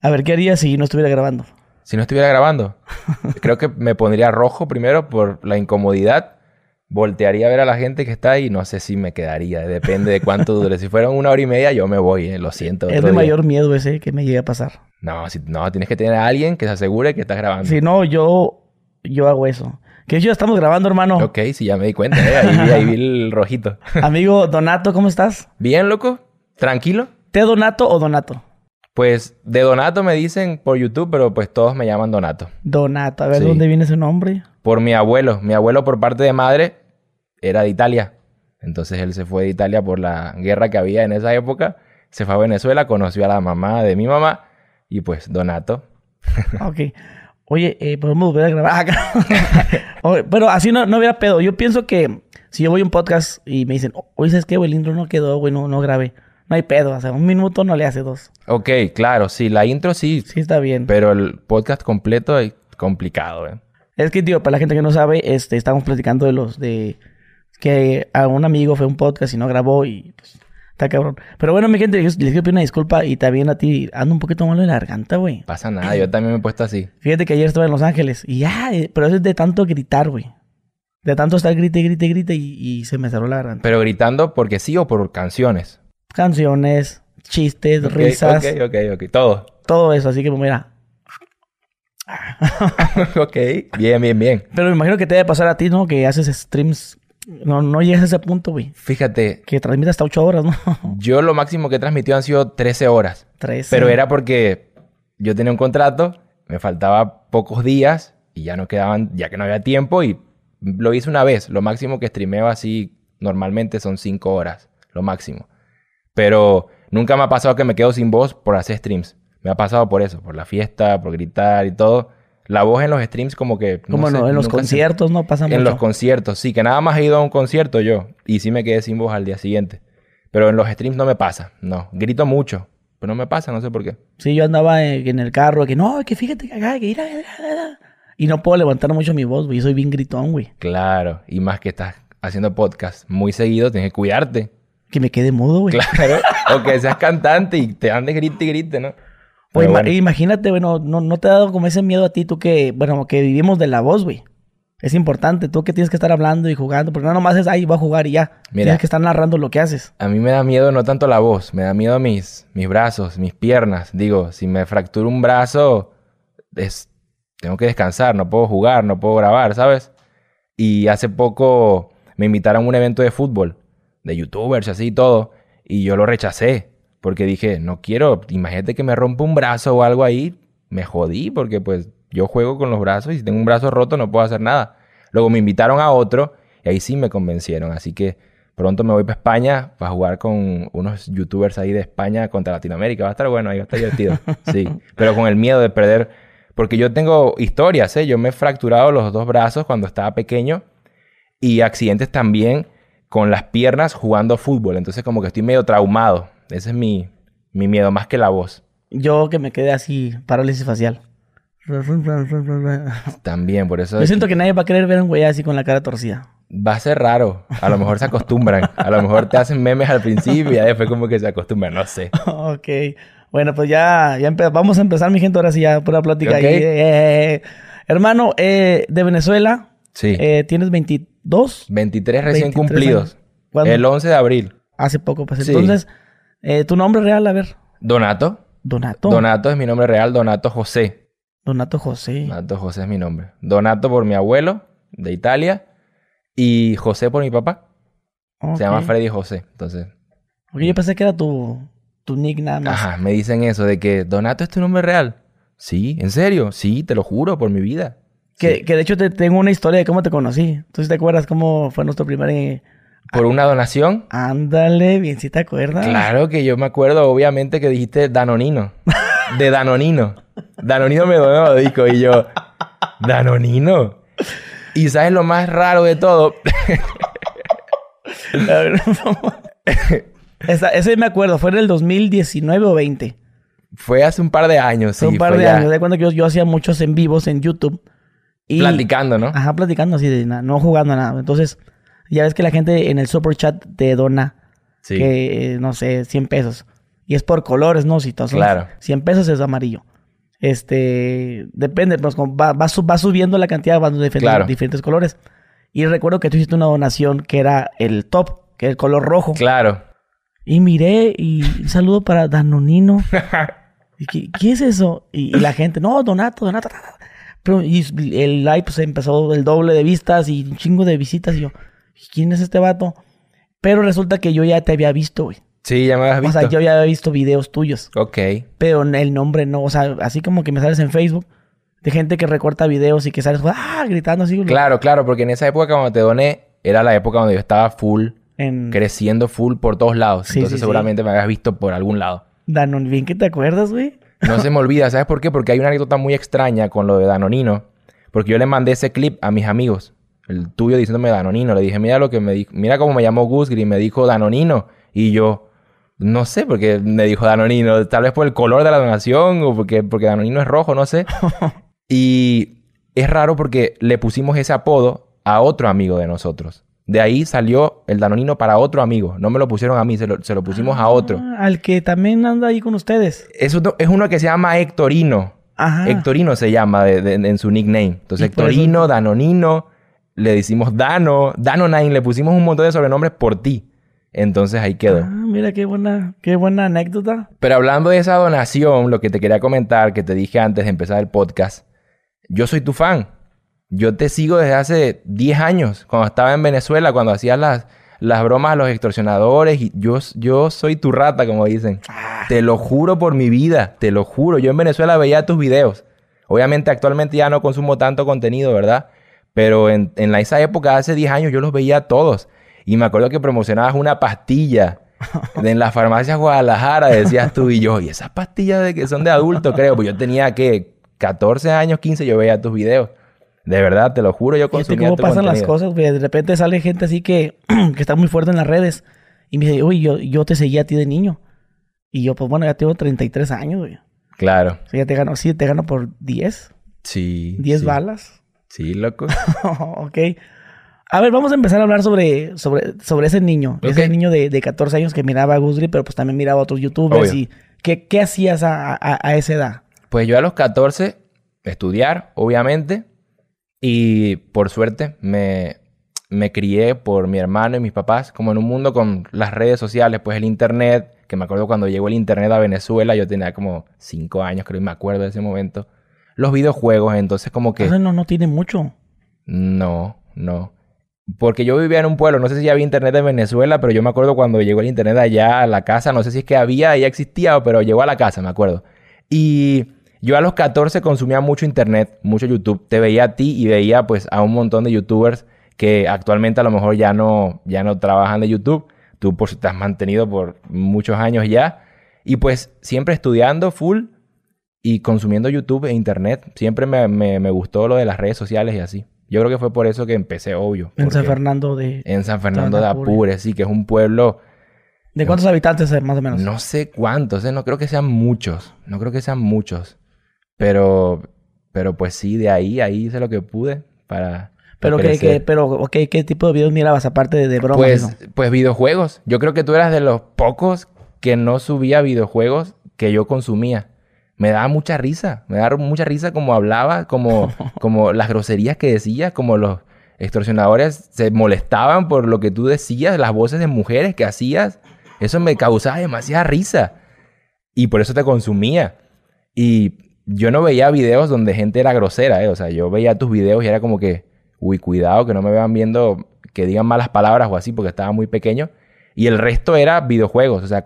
A ver, ¿qué harías si no estuviera grabando? Si no estuviera grabando, creo que me pondría rojo primero por la incomodidad. Voltearía a ver a la gente que está ahí y no sé si me quedaría. Depende de cuánto dure. Si fuera una hora y media, yo me voy, eh, lo siento. Es día. mayor miedo ese que me llegue a pasar. No, si- no, tienes que tener a alguien que se asegure que estás grabando. Si no, yo, yo hago eso. Que ya estamos grabando, hermano. Ok, sí, ya me di cuenta. eh, Ahí, vi, ahí vi el rojito. Amigo Donato, ¿cómo estás? Bien, loco. Tranquilo. ¿Te Donato o Donato? Pues de Donato me dicen por YouTube, pero pues todos me llaman Donato. Donato, a ver Sí. dónde viene ese nombre. Por mi abuelo. Mi abuelo por parte de madre era de Italia. Entonces él se fue de Italia por la guerra que había en esa época. Se fue a Venezuela, conoció a la mamá de mi mamá y pues Donato. Ok. Oye, eh, podemos volver a grabar acá. Oye, pero así no, no hubiera pedo. Yo pienso que si yo voy a un podcast y me dicen, oye, ¿sabes qué, güey? El intro no quedó, güey, no, no grabé. No hay pedo. O sea, un minuto no le hace dos. Ok, claro, sí, la intro sí, Sí, está bien. pero el podcast completo es complicado, ¿eh? Es que, tío, para la gente que no sabe, este, estamos platicando de los de que a un amigo fue un podcast y no grabó y pues, está cabrón. Pero bueno, mi gente, les les quiero pedir una disculpa y también a ti ando un poquito malo de la garganta, güey. Pasa nada, yo también me he puesto así. Fíjate que ayer estaba en Los Ángeles y ya, eh, pero eso es de tanto gritar, güey. De tanto estar grite, grite, grite y, y se me cerró la garganta. Pero gritando porque sí o por canciones. Canciones, chistes, risas, Ok, ok, ok, todo. todo eso. Así que, pues, mira. ok, bien, bien, bien. Pero me imagino que te debe pasar a ti, ¿no? Que haces streams. No, no llegas a ese punto, güey. Fíjate, Que transmites hasta 8 horas, ¿no? yo lo máximo que he transmitido han sido 13 horas. Tres. Pero era porque yo tenía un contrato, me faltaba pocos días y ya no quedaban, ya que no había tiempo y lo hice una vez. Lo máximo que streameo así normalmente son 5 horas, lo máximo. Pero nunca me ha pasado que me quedo sin voz por hacer streams. Me ha pasado por eso, por la fiesta, por gritar y todo. La voz en los streams como que... Como sé, no, en los se- conciertos no pasa mucho. En los conciertos, sí, que nada más he ido a un concierto yo y sí me quedé sin voz al día siguiente. Pero en los streams no me pasa, no. Grito mucho, pero no me pasa, no sé por qué. Sí, yo andaba en, el carro, que no, que fíjate que acá, que ir Y no puedo levantar mucho mi voz, güey. Yo soy bien gritón, güey. Claro, y más que estás haciendo podcast muy seguido, tienes que cuidarte. Que me quede mudo, güey. Claro, o que seas cantante y te andes grite y grite, ¿no? Pues bueno. imagínate, bueno, no, no te ha dado como ese miedo a ti, tú que, bueno, que vivimos de la voz, güey. Es importante, tú que tienes que estar hablando y jugando, porque no nomás es ahí, voy a jugar y ya. Mira. Tienes que estar narrando lo que haces. A mí me da miedo no tanto la voz, me da miedo mis, mis brazos, mis piernas. Digo, si me fracturo un brazo, es, tengo que descansar, no puedo jugar, no puedo grabar, ¿sabes? Y hace poco me invitaron a un evento de fútbol, de youtubers, así y todo, y yo lo rechacé, porque dije, no quiero, imagínate que me rompa un brazo o algo ahí, me jodí, porque pues yo juego con los brazos y si tengo un brazo roto no puedo hacer nada. Luego me invitaron a otro y ahí sí me convencieron, así que pronto me voy para España para jugar con unos youtubers ahí de España contra Latinoamérica, va a estar bueno, ahí va a estar divertido, sí, pero con el miedo de perder, porque yo tengo historias, ¿eh? Yo me he fracturado los dos brazos cuando estaba pequeño y accidentes también con las piernas jugando fútbol. Entonces como que estoy medio traumado. Ese es mi, mi miedo, más que la voz. Yo que me quedé así, parálisis facial. También, por eso... Yo siento que nadie va a querer ver a un güey así con la cara torcida. Va a ser raro. A lo mejor se acostumbran. A lo mejor te hacen memes al principio y después como que se acostumbran. No sé. ok. Bueno, pues ya, ya vamos a empezar, mi gente. Ahora sí, ya pura plática. Ahí. Eh, eh, eh, Hermano, de Venezuela. Sí. tienes 23 ¿Dos? 23 recién cumplidos. El 11 de abril. Hace poco, pues. Entonces, eh, tu nombre real, a ver. Donato. Donato. Donato es mi nombre real, Donato José. Donato José. Donato José es mi nombre. Donato por mi abuelo de Italia y José por mi papá. Se llama Freddy José, entonces. Porque yo pensé que era tu, tu nick. Ajá, me dicen eso de que Donato es tu nombre real. Sí, en serio, sí, te lo juro por mi vida. Que, Sí. que de hecho te tengo una historia de cómo te conocí. ¿Tú sí te acuerdas cómo fue nuestro primer... eh, Por una donación. Ándale, bien, si te acuerdas. Claro que yo me acuerdo, obviamente, que dijiste Danonino. De Danonino. Danonino me donó, dijo, y yo, Danonino. Y sabes lo más raro de todo, ver. Esa- ese me acuerdo, fue en el 2019 o 20. fue hace un par de años, sí. Fue un par fue de ya años. De cuando yo, yo hacía muchos en vivos en YouTube. Y, Platicando, ¿no? Ajá, platicando así, de nada, no jugando nada. Entonces, ya ves que la gente en el super chat te dona, Sí. que, eh, no sé, 100 pesos. Y es por colores, ¿no? Si todos Claro. 100 pesos es amarillo. Este, depende, pues como va, va, su- va subiendo la cantidad, van de diferentes, Claro. diferentes colores. Y recuerdo que tú hiciste una donación que era el top, que era el color rojo. Claro. Y miré y un saludo para Danonino. ¿Y qué, qué es eso? Y, y la gente, no, Donato, Donato. ta, ta, ta. Pero y el live pues empezó el doble de vistas y un chingo de visitas. Y yo, ¿quién es este vato? Pero resulta que yo ya te había visto, güey. Sí, ya me habías O visto. sea, yo ya había visto videos tuyos. Ok. Pero el nombre no. O sea, así como que me sales en Facebook de gente que recorta videos y que sales ¡ah! gritando así. Claro, claro, porque en esa época cuando te doné, era la época donde yo estaba full, En creciendo full por todos lados. Sí, Entonces sí, sí. seguramente me habías visto por algún lado. Danon, bien que te acuerdas, güey. No se me olvida, ¿sabes por qué? Porque hay una anécdota muy extraña con lo de Danonino. Porque yo le mandé ese clip a mis amigos. El tuyo diciéndome Danonino. Le dije, mira lo que me dijo. Mira cómo me llamó Gus Green. Me dijo Danonino. Y yo, no sé por qué me dijo Danonino. Tal vez por el color de la donación o porque, porque Danonino es rojo, no sé. y es raro porque le pusimos ese apodo a otro amigo de nosotros. De ahí salió el Danonino para otro amigo. No me lo pusieron a mí, se lo, se lo pusimos a otro. Ah, al que también anda ahí con ustedes. Es uno, es uno que se llama Hectorino. Ajá. Hectorino se llama de- de- en su nickname. Entonces, eso- Hectorino, Danonino, le decimos Dano, Danonine, le pusimos un montón de sobrenombres por ti. Entonces ahí quedó. Ah, mira qué buena, qué buena anécdota. Pero hablando de esa donación, lo que te quería comentar, que te dije antes de empezar el podcast, yo soy tu fan. Yo te sigo desde hace 10 años, cuando estaba en Venezuela, cuando hacías las, las bromas a los extorsionadores. Y yo, yo soy tu rata, como dicen. Te lo juro por mi vida, te lo juro. Yo en Venezuela veía tus videos. Obviamente actualmente ya no consumo tanto contenido, ¿verdad? Pero en, en la- esa época, hace 10 años, yo los veía todos. Y me acuerdo que promocionabas una pastilla de- en las farmacias Guadalajara, decías tú y yo. Y esas pastillas de que son de adulto, creo. Pues yo tenía que 14 años, 15, yo veía tus videos. De verdad, te lo juro, yo consumía cómo tu pasan las cosas, güey. De repente sale gente así que, que está muy fuerte en las redes. Y me dice, uy, yo, yo te seguía a ti de niño. Y yo, pues bueno, ya tengo 33 años, güey. Claro. O sea, ya te gano, sí, te gano por 10. Sí. 10 sí. balas. Sí, loco. ok. A ver, vamos a empezar a hablar sobre, sobre, sobre ese niño. Ese niño de, de 14 años que miraba a Gusgri, pero pues también miraba a otros youtubers. Obvio. y ¿qué, qué hacías a, a- a esa edad? Pues yo a los 14, estudiar, obviamente. Y por suerte me, me crié por mi hermano y mis papás, como en un mundo con las redes sociales, pues el internet, que me acuerdo cuando llegó el internet a Venezuela, yo tenía como 5 años, creo, y me acuerdo de ese momento. Los videojuegos, entonces como que... Eso no, no tiene mucho. No, no. Porque yo vivía en un pueblo, no sé si había internet en Venezuela, pero yo me acuerdo cuando llegó el internet allá a la casa, no sé si es que había, ya existía, pero llegó a la casa, me acuerdo. Y yo a los 14 consumía mucho internet, mucho YouTube. Te veía a ti y veía pues a un montón de youtubers que actualmente a lo mejor ya no, ya no trabajan de YouTube. Tú pues te has mantenido por muchos años ya. Y pues siempre estudiando full y consumiendo YouTube e internet. Siempre me, me- me gustó lo de las redes sociales y así. Yo creo que fue por eso que empecé, obvio. En San Fernando de... En San Fernando de Apure. Apure, sí, que es un pueblo... ¿De cuántos habitantes eh, más o menos? No sé cuántos, ¿eh? no creo que sean muchos. No creo que sean muchos. Pero, pero pues sí, de ahí, ahí hice lo que pude para. Pero, para ¿qué, crecer. qué, pero ok, ¿qué tipo de videos mirabas aparte de, de bromas? Pues, pues videojuegos. Yo creo que tú eras de los pocos que no subía videojuegos que yo consumía. Me daba mucha risa. Me daba mucha risa como hablaba, como, como las groserías que decías, como los extorsionadores se molestaban por lo que tú decías, las voces de mujeres que hacías. Eso me causaba demasiada risa. Y por eso te consumía. Y yo no veía videos donde gente era grosera, ¿eh? O sea, yo veía tus videos y era como que, uy, cuidado, que no me vean viendo que digan malas palabras o así, porque estaba muy pequeño. Y el resto era videojuegos, o sea,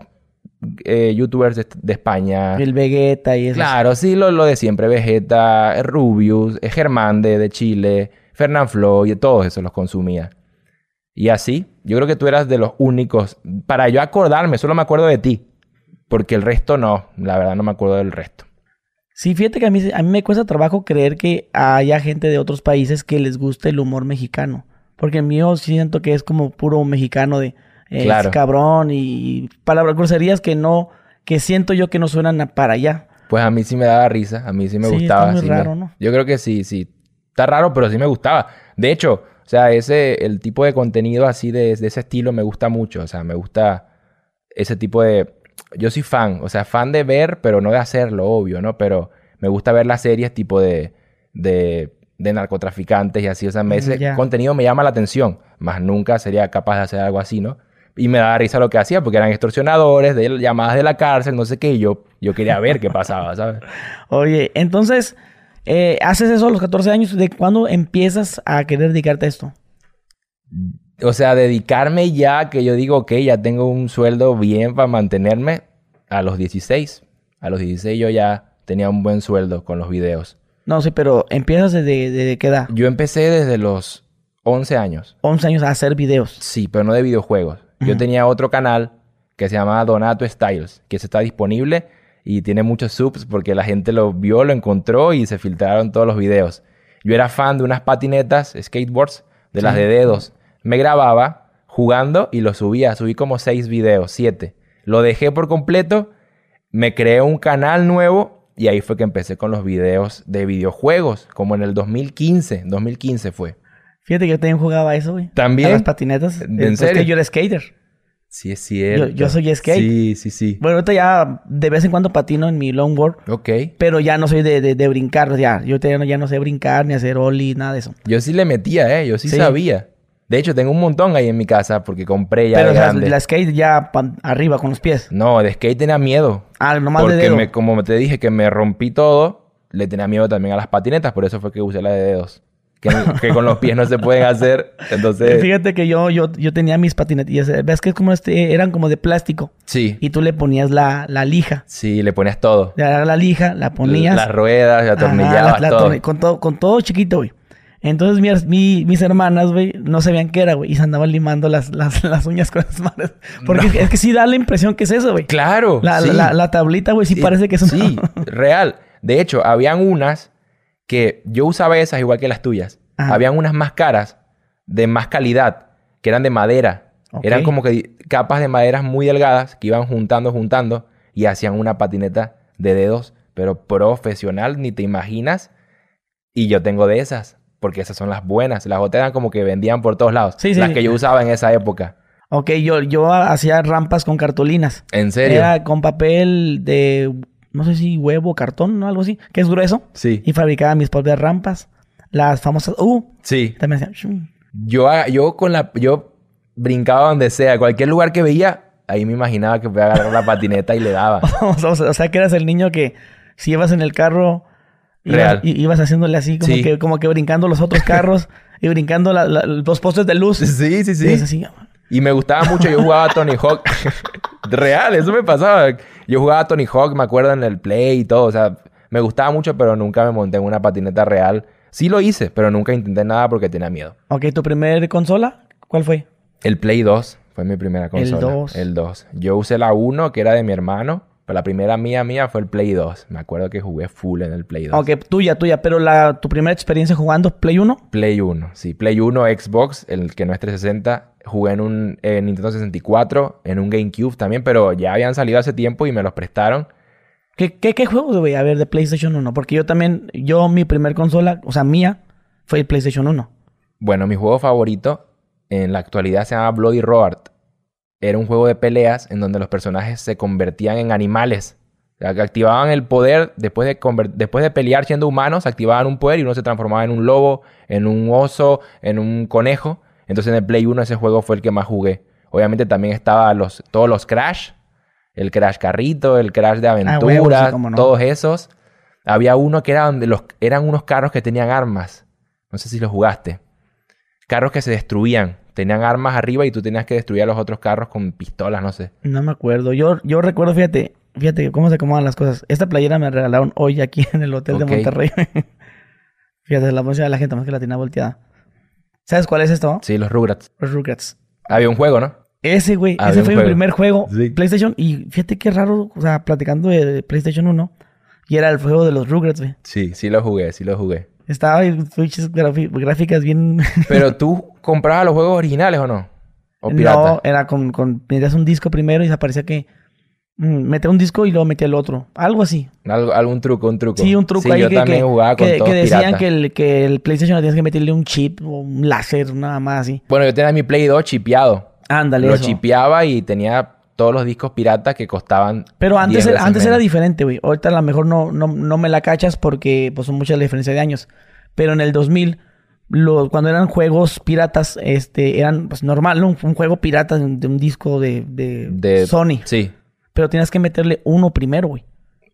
eh, youtubers de, de España. El Vegeta y eso. Claro, sí, lo, lo de siempre, Vegeta, Rubius, eh, Germán de, de Chile, Fernán Flo, y todos esos los consumía. Y así, yo creo que tú eras de los únicos. Para yo acordarme, solo me acuerdo de ti. Porque el resto no, la verdad no me acuerdo del resto. Sí, fíjate que a mí, a mí me cuesta trabajo creer que haya gente de otros países que les guste el humor mexicano. Porque el mío siento que es como puro mexicano de eh, Claro. es cabrón y palabras groserías que no, que siento yo que no suenan para allá. Pues a mí sí me daba risa, a mí sí me Sí, gustaba. está muy sí me- raro, ¿no? Yo creo que sí, sí. Está raro, pero sí me gustaba. De hecho, o sea, ese, el tipo de contenido así de, de ese estilo me gusta mucho. O sea, me gusta ese tipo de, yo soy fan, o sea, fan de ver, pero no de hacerlo, obvio, ¿no? Pero me gusta ver las series tipo de, de, de narcotraficantes y así, o sea, me- ese Ya. contenido me llama la atención, más nunca sería capaz de hacer algo así, ¿no? Y me daba risa lo que hacía, porque eran extorsionadores, de llamadas de la cárcel, no sé qué, y yo, yo quería ver qué pasaba, ¿sabes? Oye, entonces, eh, haces eso a los 14 años. ¿De cuándo empiezas a querer dedicarte a esto? O sea, dedicarme ya, que yo digo, ok, ya tengo un sueldo bien para mantenerme, a los 16. A los 16 yo ya tenía un buen sueldo con los videos. No sé, pero empiezas desde, desde qué edad? Yo empecé desde los 11 años. 11 años a hacer videos. Sí, pero no de videojuegos. Yo tenía otro canal que se llamaba Donato Styles, que está disponible y tiene muchos subs porque la gente lo vio, lo encontró y se filtraron todos los videos. Yo era fan de unas patinetas, skateboards, de las Sí. de dedos. Me grababa jugando y lo subía. Subí como seis videos, siete. Lo dejé por completo, me creé un canal nuevo y ahí fue que empecé con los videos de videojuegos, como en el 2015. 2015 fue. Fíjate que yo también jugaba eso, güey. ¿También? A las patinetas. ¿En serio? que yo era skater. Sí, es cierto. yo soy skate. Sí, sí, sí. Bueno, ahorita ya de vez en cuando patino en mi longboard. Ok. Pero ya no soy de, de, de brincar, ya. Yo ya no, ya no sé brincar, ni hacer ollie, nada de eso. Yo sí le metía, ¿eh? Yo sí, Sí. sabía. De hecho, tengo un montón ahí en mi casa porque compré ya Pero de grande. la skate ya arriba con los pies. No, de skate tenía miedo. Ah, nomás de porque dedo. me, como te dije que me rompí todo, le tenía miedo también a las patinetas, por eso fue que usé la de dedos. Que, que con los pies no se pueden hacer. Entonces, Fíjate que yo, yo, yo tenía mis patinetillas. eh, ¿Ves que es como este, eran como de plástico? sí, Y tú le ponías la, la lija. sí, le ponías todo. Le la lija, la ponías. Las ruedas, Ajá, atornillabas la- la todo. con todo. Con todo chiquito, güey. Entonces mi- mi- mis hermanas, güey, no sabían qué era, güey. Y se andaban limando las, las, las uñas con las manos. Porque es, que, es que sí da la impresión que es eso, güey. Claro. La, sí. la, la tablita, güey, sí parece que es una... Sí, real. De hecho, habían unas que yo usaba esas igual que las tuyas. Ajá. Habían unas más caras, de más calidad, que eran de madera. Eran como que capas de maderas muy delgadas que iban juntando, juntando y hacían una patineta de dedos, pero profesional, ni te imaginas. Y yo tengo de esas, porque esas son las buenas. Las otras eran como que vendían por todos lados. Sí, sí, las sí. que yo usaba en esa época. Ok, yo, yo hacía rampas con cartulinas. ¿En serio? Era con papel de, no sé si huevo, cartón, ¿no? Algo así, que es grueso. Sí. Y fabricaba mis propias rampas. Las famosas... Uh, Sí. también hacía... Yo, haga- yo con la, yo brincaba donde sea, cualquier lugar que veía, ahí me imaginaba que podía agarrar la patineta y le daba. o, sea, que eras el niño que si ibas en el carro... Ibas, Real. i- ibas haciéndole así, como, Sí. que, como que brincando los otros carros y brincando la- la- los postes de luz. Sí, sí, Y sí. es así. Y me gustaba mucho, yo jugaba a Tony Hawk. Real, eso me pasaba. Yo jugaba a Tony Hawk, me acuerdo, en el Play y todo. O sea, me gustaba mucho, pero nunca me monté en una patineta real. Sí lo hice, pero nunca intenté nada porque tenía miedo. Ok, ¿tu primer consola? ¿Cuál fue? El Play 2 fue mi primera consola. 2. El 2. Yo usé la 1, que era de mi hermano. Pero la primera mía, mía fue el Play 2. Me acuerdo que jugué full en el Play 2. Ok, tuya, tuya. Pero la, tu primera experiencia jugando Play 1. Play 1, sí. Play 1, Xbox, el que no es 360. Jugué en un eh, Nintendo 64, en un GameCube también, pero ya habían salido hace tiempo y me los prestaron. ¿Qué, qué, qué juegos voy a ver de PlayStation 1? Porque yo también, yo mi primer consola, o sea, mía, fue el PlayStation 1. Bueno, mi juego favorito en la actualidad se llama Bloody Roar. Era un juego de peleas en donde los personajes se convertían en animales. O sea, que activaban el poder después de, después de pelear siendo humanos, activaban un poder y uno se transformaba en un lobo, en un oso, en un conejo. Entonces en el Play 1 ese juego fue el que más jugué. Obviamente también estaban los, todos los Crash, el Crash Carrito, el Crash de huevo, aventura, sí, cómo no. todos esos. Había uno que era donde los, eran unos carros que tenían armas. No sé si los jugaste. Carros que se destruían. Tenían armas arriba y tú tenías que destruir a los otros carros con pistolas, no sé. No me acuerdo. Yo, yo recuerdo, fíjate, fíjate cómo se acomodan las cosas. Esta playera me regalaron hoy aquí en el hotel de Monterrey. fíjate, la música de la gente más que la tenía volteada. ¿Sabes cuál es esto? Sí, los Rugrats. Los Rugrats. Había un juego, ¿no? Ese, güey, Había ese fue juego. mi primer juego. Sí. PlayStation. Y fíjate qué raro, o sea, platicando de PlayStation 1. Y era el juego de los Rugrats, güey. Sí, sí lo jugué, sí lo jugué. Estaba en grafi- gráficas bien... Pero tú comprabas los juegos originales o no? O pirata. No, era con, con... Metías un disco primero y se parecía que... mm, metía un disco y luego metía el otro. Algo así. Algo- algún truco, un truco. Sí, un truco Sí, ahí yo que, también que- jugaba con que, todos que decían pirata. que el, que el PlayStation tienes que meterle un chip o un láser, nada más así. Bueno, yo tenía mi Play 2 chipeado. Ándale, lo eso. chipeaba y tenía todos los discos piratas que costaban. Pero antes, 10 era, antes era diferente, güey. Ahorita a lo mejor no, no, no me la cachas porque pues son muchas la diferencia de años. Pero en el 2000, lo- cuando eran juegos piratas, este, eran pues normal, ¿no? Un juego pirata de un, de un disco de, de, De Sony. Sí. Pero tienes que meterle uno primero, güey.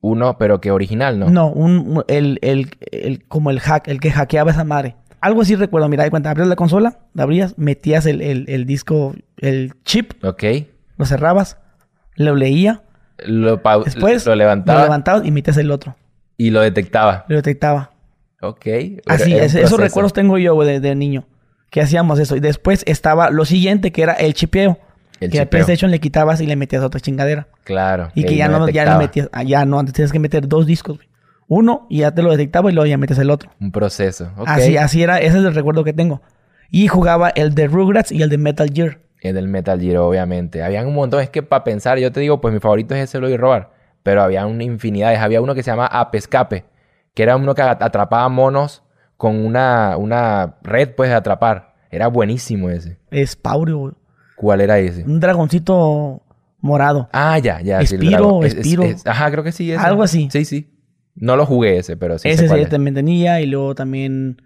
Uno, pero que original, ¿no? No, un- el, el, el- como el hack, el que hackeaba esa madre. Algo así recuerdo, mira, de cuenta, abrías la consola, la abrías, metías el, el, el disco, el chip, Ok. Lo cerrabas, lo leía, Lo, después lo levantaba lo levantabas y metías el otro. y lo detectaba. Lo detectaba. Ok. Así, ese- esos recuerdos tengo yo de, de niño. Que hacíamos eso. Y después estaba lo siguiente, que era el chipeo. El que al. PlayStation le quitabas y le metías otra chingadera. Claro. Y que ya no, ya no metías, ah, ya no, antes tienes que meter dos discos, güey. Uno y ya te lo detectaba y luego ya metes el otro. Un proceso. Así, así era, ese es el recuerdo que tengo. Y jugaba el de Rugrats y el de Metal Gear. Es del Metal Gear, obviamente. Habían un montón. Es que para pensar, yo te digo, pues mi favorito es ese lo y robar. Pero había una infinidad. Había uno que se llama Ape Escape. Que era uno que at- atrapaba monos con una, una red, pues, de atrapar. Era buenísimo ese. Es Paurio. ¿Cuál era ese? Un dragoncito morado. Ah, ya, ya. sí, el Espiro. Es- es- Espiro. es- ajá, creo que sí. ese. Algo así. Sí, sí. No lo jugué ese, pero sí. sé ese cuál sí es. también tenía. Y luego también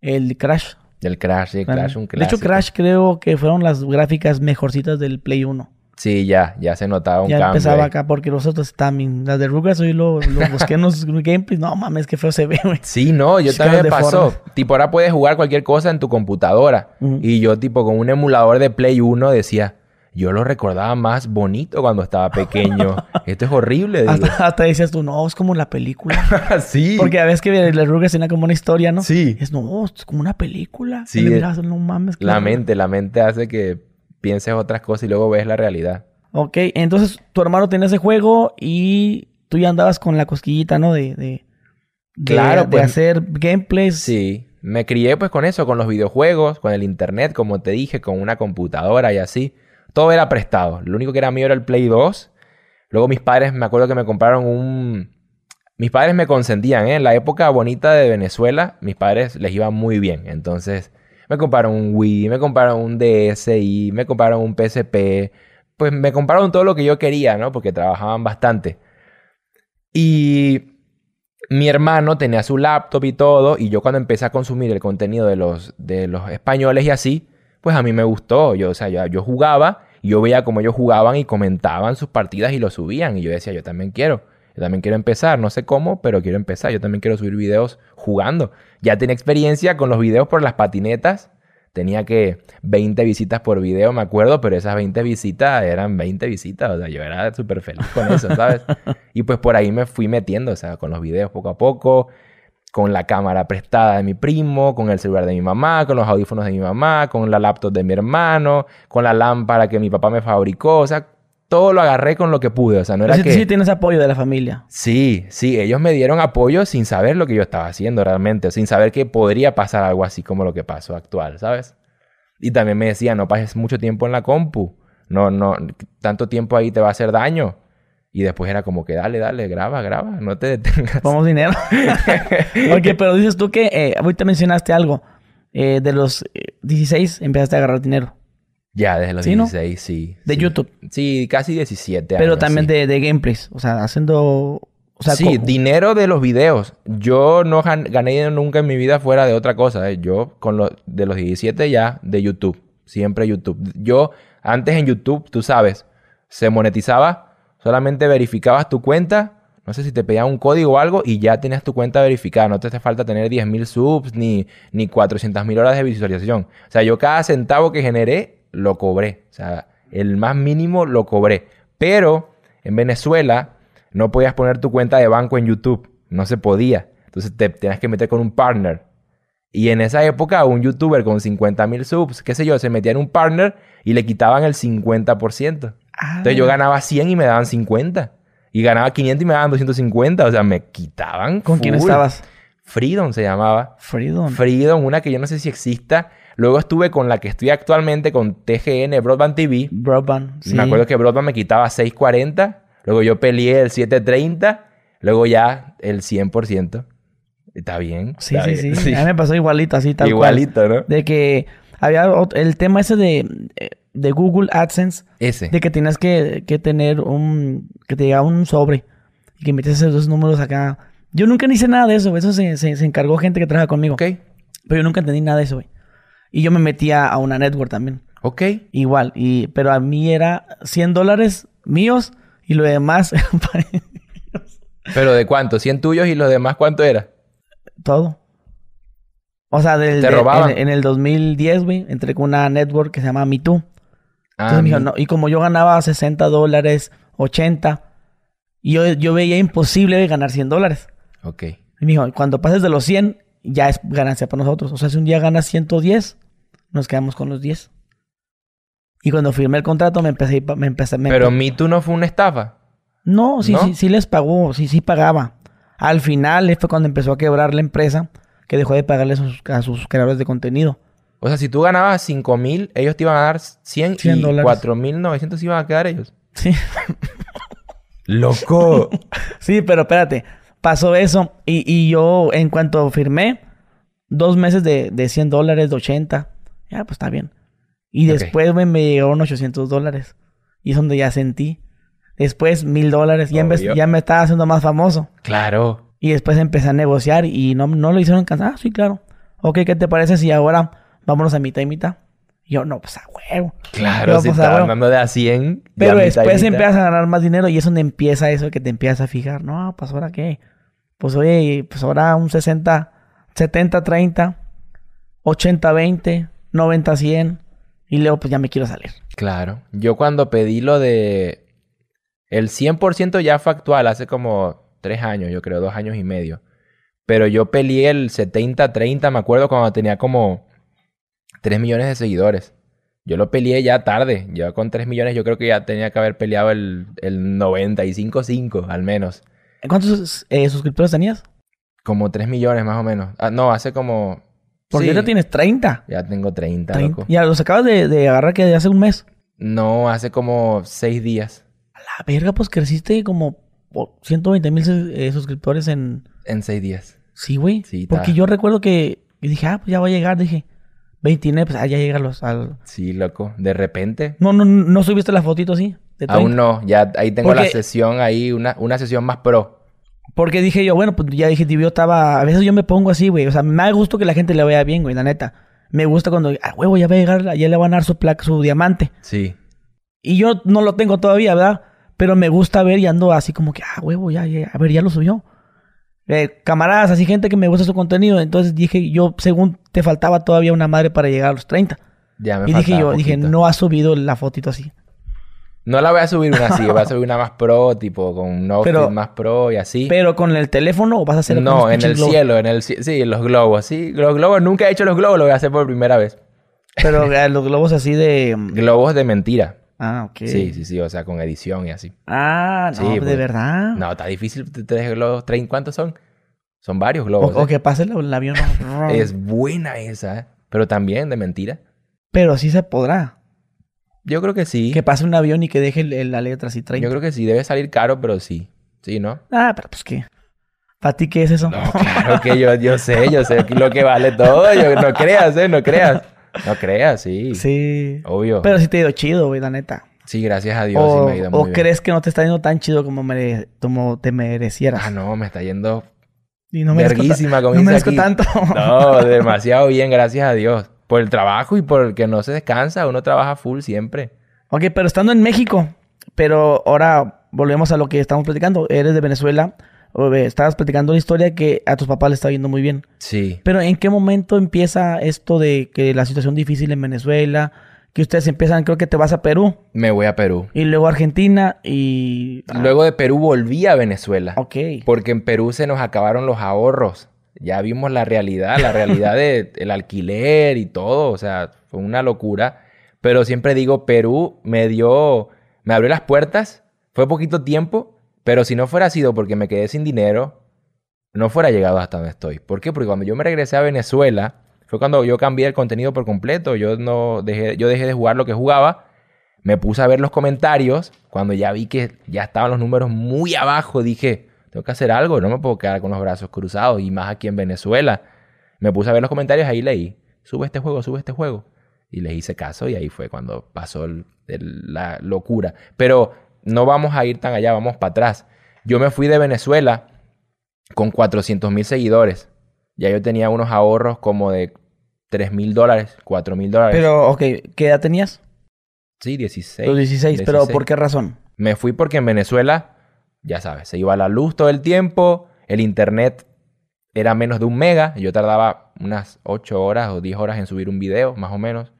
el Crash. El Crash, sí, Crash, un de clásico. hecho, Crash creo que fueron las gráficas mejorcitas del Play 1. Sí, ya, ya se notaba un ya cambio. empezaba ahí. acá porque los otros también. Las de Rugrats hoy lo, lo busqué en los gameplays. No mames, qué feo se ve, güey. Sí, no, yo también me pasó. Tipo, ahora puedes jugar cualquier cosa en tu computadora. Y yo, tipo, con un emulador de Play 1 decía, yo lo recordaba más bonito cuando estaba pequeño. Esto es horrible, digo. Hasta, hasta decías tú, no, es como la película. sí. Porque a veces que las Rugrats tenía como una historia, ¿no? Sí. Es, no, es como una película. Sí, es- mirabas, no mames. La mente, la mente hace que pienses otras cosas y luego ves la realidad. Ok, entonces tu hermano tenía ese juego y tú ya andabas con la cosquillita, ¿no? De, de, de- Claro, de pues. hacer gameplays. Sí. Me crié pues con eso, con los videojuegos, con el internet, como te dije, con una computadora y así. Todo era prestado. Lo único que era mío era el Play 2. Luego mis padres, me acuerdo que me compraron un... Mis padres me consentían, ¿eh? En la época bonita de Venezuela, mis padres les iba muy bien. Entonces, me compraron un Wii, me compraron un DSi, me compraron un PSP. Pues me compraron todo lo que yo quería, ¿no? Porque trabajaban bastante. Y mi hermano tenía su laptop y todo, y yo cuando empecé a consumir el contenido de los, de los españoles y así, pues a mí me gustó. Yo, o sea, yo, yo jugaba, y yo veía cómo ellos jugaban y comentaban sus partidas y lo subían, y yo decía, yo también quiero. Yo también quiero empezar, no sé cómo, pero quiero empezar. Yo también quiero subir videos jugando. Ya tenía experiencia con los videos por las patinetas. Tenía que 20 visitas por video, me acuerdo, pero esas 20 visitas eran 20 visitas. O sea, yo era súper feliz con eso, ¿sabes? y pues por ahí me fui metiendo, o sea, con los videos poco a poco, con la cámara prestada de mi primo, con el celular de mi mamá, con los audífonos de mi mamá, con la laptop de mi hermano, con la lámpara que mi papá me fabricó. O sea, todo lo agarré con lo que pude. O sea, no era sí, que... sí tienes apoyo de la familia. Sí, sí, ellos me dieron apoyo sin saber lo que yo estaba haciendo realmente, sin saber que podría pasar algo así como lo que pasó actual, ¿sabes? Y también me decían, no pases mucho tiempo en la compu, no, no, tanto tiempo ahí te va a hacer daño. Y después era como que dale, dale, graba, graba, no te detengas. Vamos dinero. ok, pero dices tú que eh, ahorita mencionaste algo. Eh, de los eh, 16 empezaste a agarrar dinero. Ya, desde los ¿Sí, no? 16, sí. De sí. YouTube. Sí, casi 17 Pero años, también sí. de, de gameplays. O sea, haciendo. O sea, sí, co- dinero de los videos. Yo no gan- gané dinero nunca en mi vida fuera de otra cosa. ¿eh? Yo con los de los 17 ya de YouTube. Siempre YouTube. Yo antes en YouTube, tú sabes, se monetizaba. Solamente verificabas tu cuenta. No sé si te pedían un código o algo y ya tenías tu cuenta verificada. No te hace falta tener 10.000 subs ni, ni 400.000 horas de visualización. O sea, yo cada centavo que generé lo cobré. O sea, el más mínimo lo cobré. Pero en Venezuela no podías poner tu cuenta de banco en YouTube. No se podía. Entonces te tenías que meter con un partner. Y en esa época un youtuber con 50.000 subs, qué sé yo, se metía en un partner y le quitaban el 50%. Ah, Entonces yo ganaba 100 y me daban 50. Y ganaba 500 y me daban 250. O sea, me quitaban. ¿Con quién full. estabas? Freedom se llamaba. Freedom. Freedom, una que yo no sé si exista. Luego estuve con la que estoy actualmente, con TGN Broadband TV. Broadband. Sí. Me acuerdo que Broadband me quitaba 640. Luego yo peleé el 730. Luego ya el 100%. Está bien. Sí, está sí, bien. sí, A mí me pasó igualito, así tal cual. Igualito, ¿no? De que había el tema ese de... eh, de Google AdSense Ese. de que tenías que, que tener un... que te llegaba un sobre y que metías esos dos números acá. Yo nunca ni hice nada de eso. Eso se, se, se encargó gente que trabaja conmigo. Ok. Pero yo nunca entendí nada de eso, güey. Y yo me metía a una network también. Ok. Igual. Y, pero a mí era 100 dólares míos y lo demás para ¿Pero de cuánto? ¿100 tuyos y los demás cuánto era? todo. O sea, del, ¿Te de- robaban? en, en el 2010, güey, entré con una network que se llama Me Ah, Entonces me dijo, no, y como yo ganaba 60 dólares, 80, y yo, yo veía imposible ganar 100 dólares. Ok. Y me dijo, cuando pases de los 100, ya es ganancia para nosotros. O sea, si un día ganas 110, nos quedamos con los 10. Y cuando firmé el contrato, me empecé, me empecé, me Pero Me Too no fue una estafa. No, sí, ¿No? sí, sí les pagó, sí, sí pagaba. Al final fue cuando empezó a quebrar la empresa, que dejó de pagarle a sus, a sus creadores de contenido. O sea, si tú ganabas 5 mil, ellos te iban a dar 100, 100 y dólares. 4 mil 900 iban a quedar ellos. Sí. ¡Loco! Sí, pero espérate, pasó eso y, y yo en cuanto firmé, dos meses de, de 100 dólares, de 80, ya pues está bien. Y después güey, me llegaron 800 dólares y es donde ya sentí. Después mil dólares, ya, ya me estaba haciendo más famoso. claro. Y después empecé a negociar y no, no lo hicieron cansar. Ah, sí, claro. Ok, ¿qué te parece si ahora vámonos a mitad y mitad? Y yo, no, pues a huevo. Claro, Pero, si pues, estaban dando de a 100. ya Pero después mitad. empiezas a ganar más dinero y es donde empieza eso que te empiezas a fijar. No, pues ahora qué. Pues oye, pues ahora un 60, 70, 30, 80, 20, 90, 100. Y luego pues ya me quiero salir. Claro. Yo cuando pedí lo de... El 100% ya fue actual hace como 3 años, yo creo, 2 años y medio. Pero yo peleé el 70-30, me acuerdo, cuando tenía como 3 millones de seguidores. Yo lo peleé ya tarde. Ya con 3 millones yo creo que ya tenía que haber peleado el, el 95-5 al menos. ¿Cuántos eh, suscriptores tenías? Como 3 millones más o menos. Ah, no, hace como... Porque sí, ahorita tienes 30. Ya tengo 30, 30. loco. Ya los acabas de, de agarrar que de hace un mes. No, hace como 6 días. A la verga, pues creciste como por 120 mil eh, suscriptores en... En 6 días. Sí, güey. Sí, Porque está. yo recuerdo que dije, ah, pues ya va a llegar. Dije, 29, pues ah, ya llega los, al... Sí, loco. De repente. No, no, no subiste la fotito así. de 30? Aún no. Ya ahí tengo la sesión ahí, una, una sesión más pro. Porque dije yo, bueno, pues ya dije, yo estaba... A veces yo me pongo así, güey. O sea, me da gusto que la gente le vaya bien, güey, la neta. Me gusta cuando, ah, huevo, ya va a llegar, ya le van a dar su placa, su diamante. Sí. Y yo no lo tengo todavía, ¿verdad? Pero me gusta ver y ando así como que, ah, huevo, ya, ya, a ver, ya lo subió. Eh, camaradas, así gente que me gusta su contenido. Entonces dije, yo, según te faltaba todavía una madre para llegar a los 30. Ya me y dije yo, dije, no ha subido la fotito así. No la voy a subir una así. voy a subir una más pro, tipo con un outfit Pero- más pro y así. Pero con el teléfono o vas a hacer no, en el globos? cielo, en el Sí, en los globos. Sí, los globos. Nunca he hecho los globos. Lo voy a hacer por primera vez. Pero eh, los globos así de... mm, Globos de mentira. Ah, ok. Sí, sí, sí. O sea, con edición y así. Ah, no, Sí, de pues. verdad. No, está difícil. Dejo los 30. ¿Cuántos son? Son varios O, globos. o ¿eh? que pase el, el avión. Es buena esa. ¿eh? Pero también de mentira. Pero sí se podrá. Yo creo que sí. Que pase un avión y que deje el- el- la letra así 30. Yo creo que sí. Debe salir caro, pero sí. Sí, ¿no? Ah, pero pues qué. ¿Para ti qué es eso? No, claro que yo, yo sé. Yo sé lo que vale todo. Yo, no creas, ¿eh? No creas. No creas, sí. Sí. Obvio. Pero sí te ha ido chido, güey, la neta. Sí, gracias a Dios. sí o me ha ido o muy bien. crees que no te está yendo tan chido como, mere- como te merecieras. Ah, no. Me está yendo Y no verguísima, como no merezco aquí. tanto. No, demasiado bien, gracias a Dios. Por el trabajo y por el que no se descansa. Uno trabaja full siempre. ok, pero estando en México, pero ahora volvemos a lo que estamos platicando. Eres de Venezuela. Estabas platicando la historia que a tus papás le está yendo muy bien. Sí. Pero ¿en qué momento empieza esto de que la situación difícil en Venezuela? Que ustedes empiezan, creo que te vas a Perú Me voy a Perú. y luego a Argentina y... ah, Luego de Perú volví a Venezuela. Ok. Porque en Perú se nos acabaron los ahorros. Ya vimos la realidad, la realidad del alquiler y todo. O sea, fue una locura. Pero siempre digo, Perú me dio, me abrió las puertas. Fue poquito tiempo, pero si no fuera sido porque me quedé sin dinero, no fuera llegado hasta donde estoy. ¿Por qué? Porque cuando yo me regresé a Venezuela, fue cuando yo cambié el contenido por completo. Yo no dejé, yo dejé de jugar lo que jugaba. Me puse a ver los comentarios. Cuando ya vi que ya estaban los números muy abajo, dije, tengo que hacer algo, no me puedo quedar con los brazos cruzados. Y más aquí en Venezuela. Me puse a ver los comentarios, ahí leí, sube este juego, sube este juego. Y les hice caso y ahí fue cuando pasó la locura. Pero no vamos a ir tan allá, vamos para atrás. Yo me fui de Venezuela con 400 mil seguidores. Ya yo tenía unos ahorros como de 3 mil dólares, 4 mil dólares. Pero, ok, ¿qué edad tenías? sí, 16. Los 16, pero 16. ¿por qué razón? Me fui porque en Venezuela, ya sabes, se iba la luz todo el tiempo, el internet era menos de un mega, yo tardaba unas 8 horas o 10 horas en subir un video, más o menos,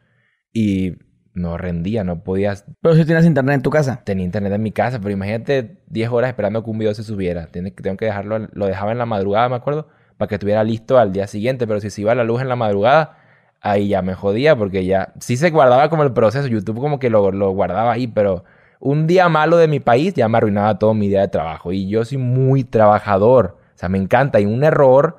y no rendía, no podías Pero si tienes internet en tu casa. tenía internet en mi casa, pero imagínate 10 horas esperando que un video se subiera. Tiene que- tengo que dejarlo, lo dejaba en la madrugada, me acuerdo, para que estuviera listo al día siguiente, pero si se iba la luz en la madrugada, ahí ya me jodía porque ya sí se guardaba como el proceso, YouTube como que lo, lo guardaba ahí, pero un día malo de mi país ya me arruinaba todo mi día de trabajo. Y yo soy muy trabajador, o sea, me encanta. Y un error,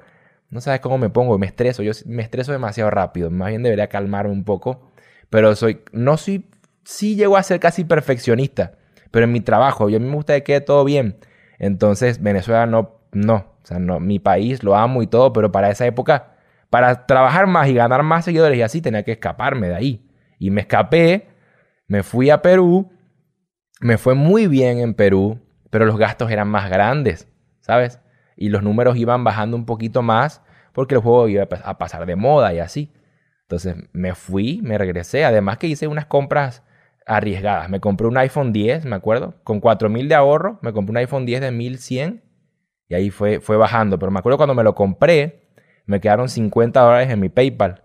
no sabes cómo me pongo, me estreso, yo me estreso demasiado rápido, más bien debería calmarme un poco, pero soy, no soy, sí llego a ser casi perfeccionista, pero en mi trabajo, yo a mí me gusta que quede todo bien, entonces Venezuela no, no, o sea, no, mi país lo amo y todo, pero para esa época, para trabajar más y ganar más seguidores y así, tenía que escaparme de ahí. Y me escapé, me fui a Perú, me fue muy bien en Perú, pero los gastos eran más grandes, ¿sabes? Y los números iban bajando un poquito más porque el juego iba a pas- a pasar de moda y así. Entonces me fui, me regresé. Además que hice unas compras arriesgadas. Me compré un iPhone 10, me acuerdo, con 4000 de ahorro. Me compré un iPhone 10 de 1100 y ahí fue, fue bajando. Pero me acuerdo cuando me lo compré, me quedaron 50 dólares en mi PayPal.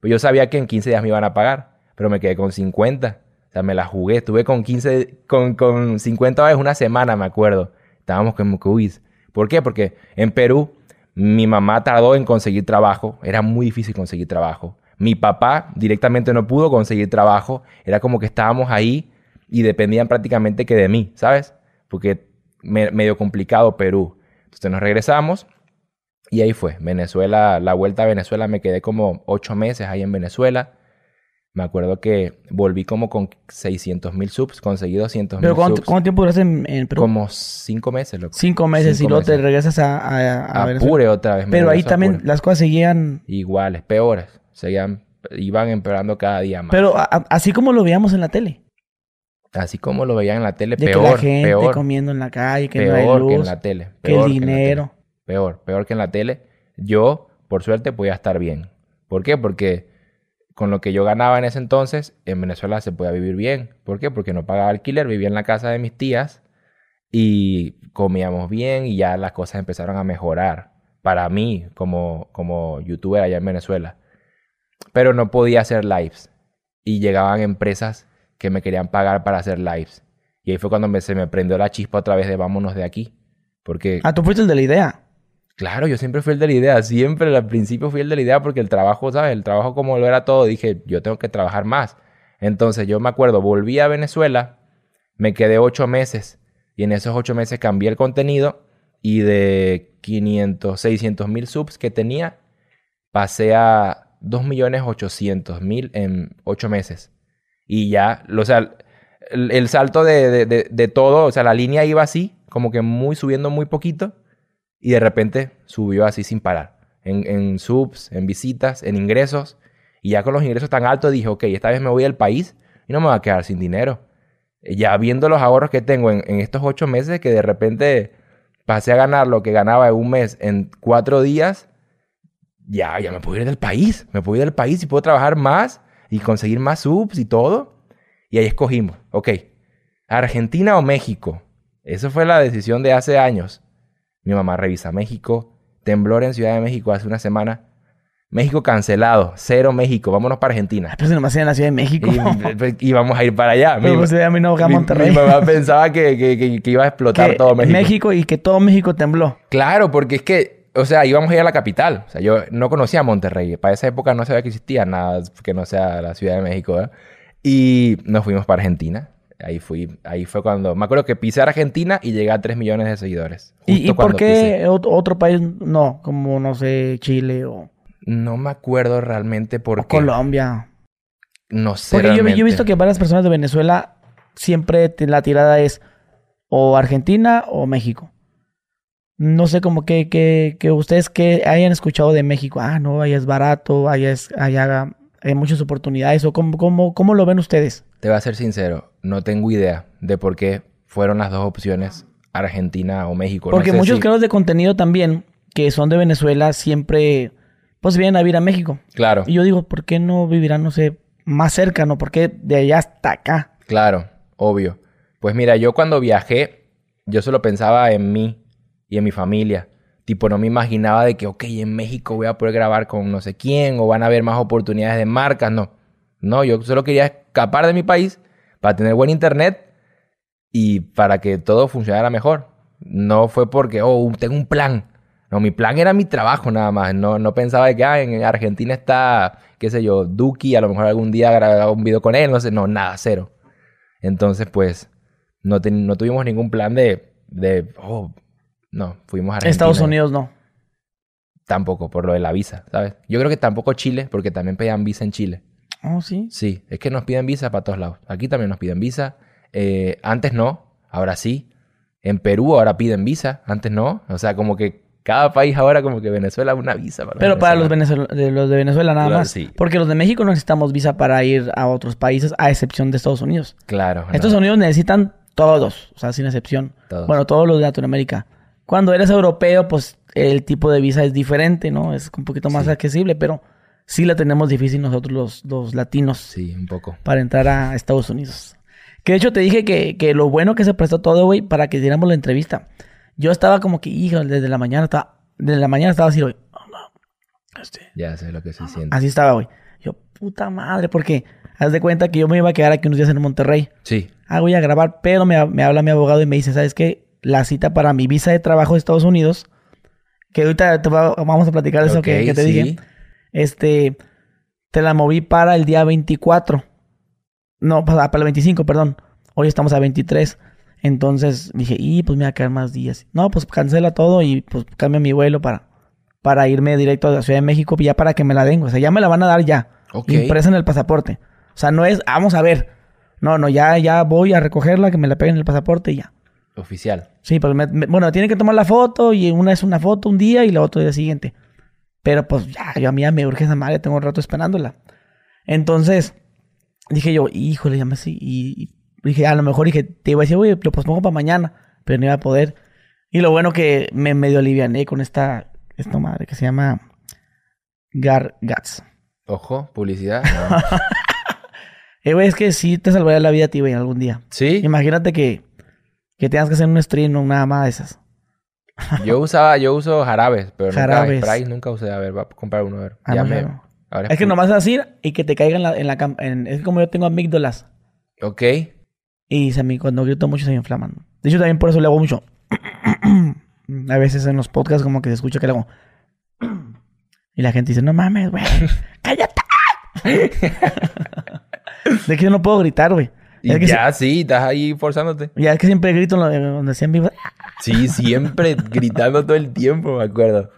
Pues yo sabía que en 15 días me iban a pagar, pero me quedé con 50. O sea, me la jugué. Estuve con 15, con, con 50 dólares una semana, me acuerdo. Estábamos que, uy. ¿Por qué? Porque en Perú mi mamá tardó en conseguir trabajo. Era muy difícil conseguir trabajo. Mi papá directamente no pudo conseguir trabajo. Era como que estábamos ahí y dependían prácticamente que de mí, ¿sabes? Porque me- medio complicado Perú. Entonces nos regresamos y ahí fue. Venezuela, la vuelta a Venezuela, me quedé como ocho meses ahí en Venezuela. Me acuerdo que volví como con 600 mil subs, conseguí 200 mil ¿Pero cuánto, subs. tiempo duraste en, en Perú? Como cinco meses, loco. Cinco meses Cinco y luego te regresas a, a, a. Apure otra vez. Pero ahí a también las cosas seguían... Iguales, peores. Seguían, iban empeorando cada día más. Pero a- así como lo veíamos en la tele. Así como lo veían en la tele, De peor, que la gente peor, comiendo en la calle, que no hay peor luz, que en la tele. que el peor la tele. dinero. Peor, peor que en la tele. Yo, por suerte, podía estar bien. ¿Por qué? Porque con lo que yo ganaba en ese entonces, en Venezuela se podía vivir bien. ¿Por qué? Porque no pagaba alquiler, vivía en la casa de mis tías y comíamos bien y ya las cosas empezaron a mejorar para mí como, como youtuber allá en Venezuela. Pero no podía hacer lives y llegaban empresas que me querían pagar para hacer lives. Y ahí fue cuando me- se me prendió la chispa otra vez de vámonos de aquí. Porque Ah, tú fuiste el de la idea. Claro, yo siempre fui el de la idea, siempre al principio fui el de la idea porque el trabajo, ¿sabes? El trabajo como lo era todo, dije, yo tengo que trabajar más. Entonces yo me acuerdo, volví a Venezuela, me quedé ocho meses y en esos ocho meses cambié el contenido y de 500, 600 mil subs que tenía, pasé a 2 millones 800 mil en ocho meses. Y ya, o sea, el, salto de, de- de- todo, o sea, la línea iba así, como que muy subiendo muy poquito y de repente subió así sin parar. En, en subs, en visitas, en ingresos. Y ya con los ingresos tan altos dije, ok, esta vez me voy del país y no me voy a quedar sin dinero. Ya viendo los ahorros que tengo en, en estos ocho meses, que de repente pasé a ganar lo que ganaba en un mes en cuatro días, ya, ya me puedo ir del país. Me puedo ir del país y puedo trabajar más y conseguir más subs y todo. Y ahí escogimos, ok, Argentina o México. Esa fue la decisión de hace años. Mi mamá revisa México. Temblor en Ciudad de México hace una semana. México cancelado. Cero México. Vámonos para Argentina. Pues nomás en la Ciudad de México. Y, y vamos a ir para allá. Mi, Pero pues a mí no, acá a mi- Monterrey. mi mamá pensaba que, que- que- que iba a explotar todo México. y que todo México tembló. Claro, porque es que, o sea, íbamos a ir a la capital. O sea, yo no conocía Monterrey. Para esa época no sabía que existía nada que no sea la Ciudad de México. Y nos fuimos para Argentina. Ahí fui, ahí fue cuando. Me acuerdo que pisé Argentina y llegué a 3 millones de seguidores. ¿Y, por pisé. qué ot- otro país no? Como, no sé, Chile o, No me acuerdo realmente por o qué. Colombia. No sé. Porque yo, yo he visto que varias personas de Venezuela siempre la tirada es o Argentina o México. No sé como que, que, que ustedes que hayan escuchado de México. Ah, no, allá es barato, allá es, allá hay muchas oportunidades. ¿O cómo, cómo, cómo lo ven ustedes? Te voy a ser sincero, no tengo idea de por qué fueron las dos opciones, Argentina o México. No Porque sé muchos si- creadores de contenido también, que son de Venezuela, siempre pues vienen a vivir a México. Claro, Y yo digo, ¿por qué no vivirán, no sé, más cerca, no? ¿Por qué de allá hasta acá? claro, obvio. Pues mira, yo cuando viajé, yo solo pensaba en mí y en mi familia. Tipo, no me imaginaba de que, ok, en México voy a poder grabar con no sé quién o van a haber más oportunidades de marcas. No, no, yo solo quería escapar de mi país para tener buen internet y para que todo funcionara mejor. No fue porque, oh, tengo un plan. No, mi plan era mi trabajo nada más. No, no pensaba de que ah, en Argentina está, qué sé yo, Duki, a lo mejor algún día grababa un video con él, no sé, no, nada, cero. Entonces, pues, no, ten- no tuvimos ningún plan de, de, oh, no, fuimos a Argentina. Estados Unidos no. Tampoco, por lo de la visa, ¿sabes? Yo creo que tampoco Chile, porque también pedían visa en Chile. Oh, sí. Sí, es que nos piden visa para todos lados. Aquí también nos piden visa. Eh, antes no, ahora sí. En Perú ahora piden visa, antes no. O sea, como que cada país ahora como que Venezuela una visa para Pero para los, de los de Venezuela nada Claro, más. sí. Porque los de México no necesitamos visa para ir a otros países, a excepción de Estados Unidos. Claro. no, Estados Unidos necesitan todos, o sea, sin excepción. Todos. Bueno, todos los de Latinoamérica. Cuando eres europeo, pues el tipo de visa es diferente, ¿no? Es un poquito más Sí. accesible, pero sí la tenemos difícil nosotros los, los latinos Sí, un poco. para entrar a Estados Unidos. Que de hecho te dije que, que lo bueno que se prestó todo, güey, para que diéramos la entrevista. Yo estaba como que, hijo, desde la mañana estaba, desde la mañana estaba así, güey. "Oh, no, este, Ya sé lo que se siente. Así estaba, güey. Yo, puta madre, porque haz de cuenta que yo me iba a quedar aquí unos días en Monterrey. Sí. Ah, voy a grabar, pero me, me habla mi abogado y me dice, ¿sabes qué? La cita para mi visa de trabajo de Estados Unidos, que ahorita te va- vamos a platicar de eso que, te sí. dije. Este, te la moví para el día 24. No, para, para el 25, perdón. Hoy estamos a 23. Entonces dije, y pues me va a quedar más días. No, pues cancela todo y pues cambia mi vuelo para, para irme directo a la Ciudad de México, ya para que me la den. O sea, ya me la van a dar ya. Ok. Impresa en el pasaporte. O sea, no es, vamos a ver. No, no, ya, ya voy a recogerla, que me la peguen en el pasaporte y ya. Oficial. Sí, pues me- me- bueno, tiene que tomar la foto y una es una foto un día y la otra el día siguiente. Pero pues ya, yo a mí ya me urge esa madre, tengo un rato esperándola. Entonces, dije yo, híjole, ya me sí. Y, y dije, a lo mejor dije, te iba a decir, oye, lo pospongo para mañana, pero no iba a poder. Y lo bueno que me medio aliviané con esta, esta madre que se llama Gar Gats. Ojo, publicidad. no. Eh, güey, es que sí te salvaría la vida a ti, güey, algún día. sí. Imagínate que, que tengas que hacer un stream o nada más de esas. Yo usaba, yo uso jarabes, pero Jarabes. nunca Sprite nunca usé. A ver, va a comprar uno a ver. Ah, ya no, me. no. ahora Es que nomás así y que te caiga en la, en la cam- en- Es como yo tengo amígdalas. Ok. Y se me, cuando grito mucho se me inflaman. De hecho, también por eso le hago mucho. A veces en los podcasts como que se escucha que le hago... Y la gente dice, no mames, güey. ¡Cállate! de que yo no puedo gritar, güey. Y Es que ya, sí, estás ahí forzándote. si- ya es que siempre grito donde sea en vivo. Sí, siempre gritando todo el tiempo, me acuerdo.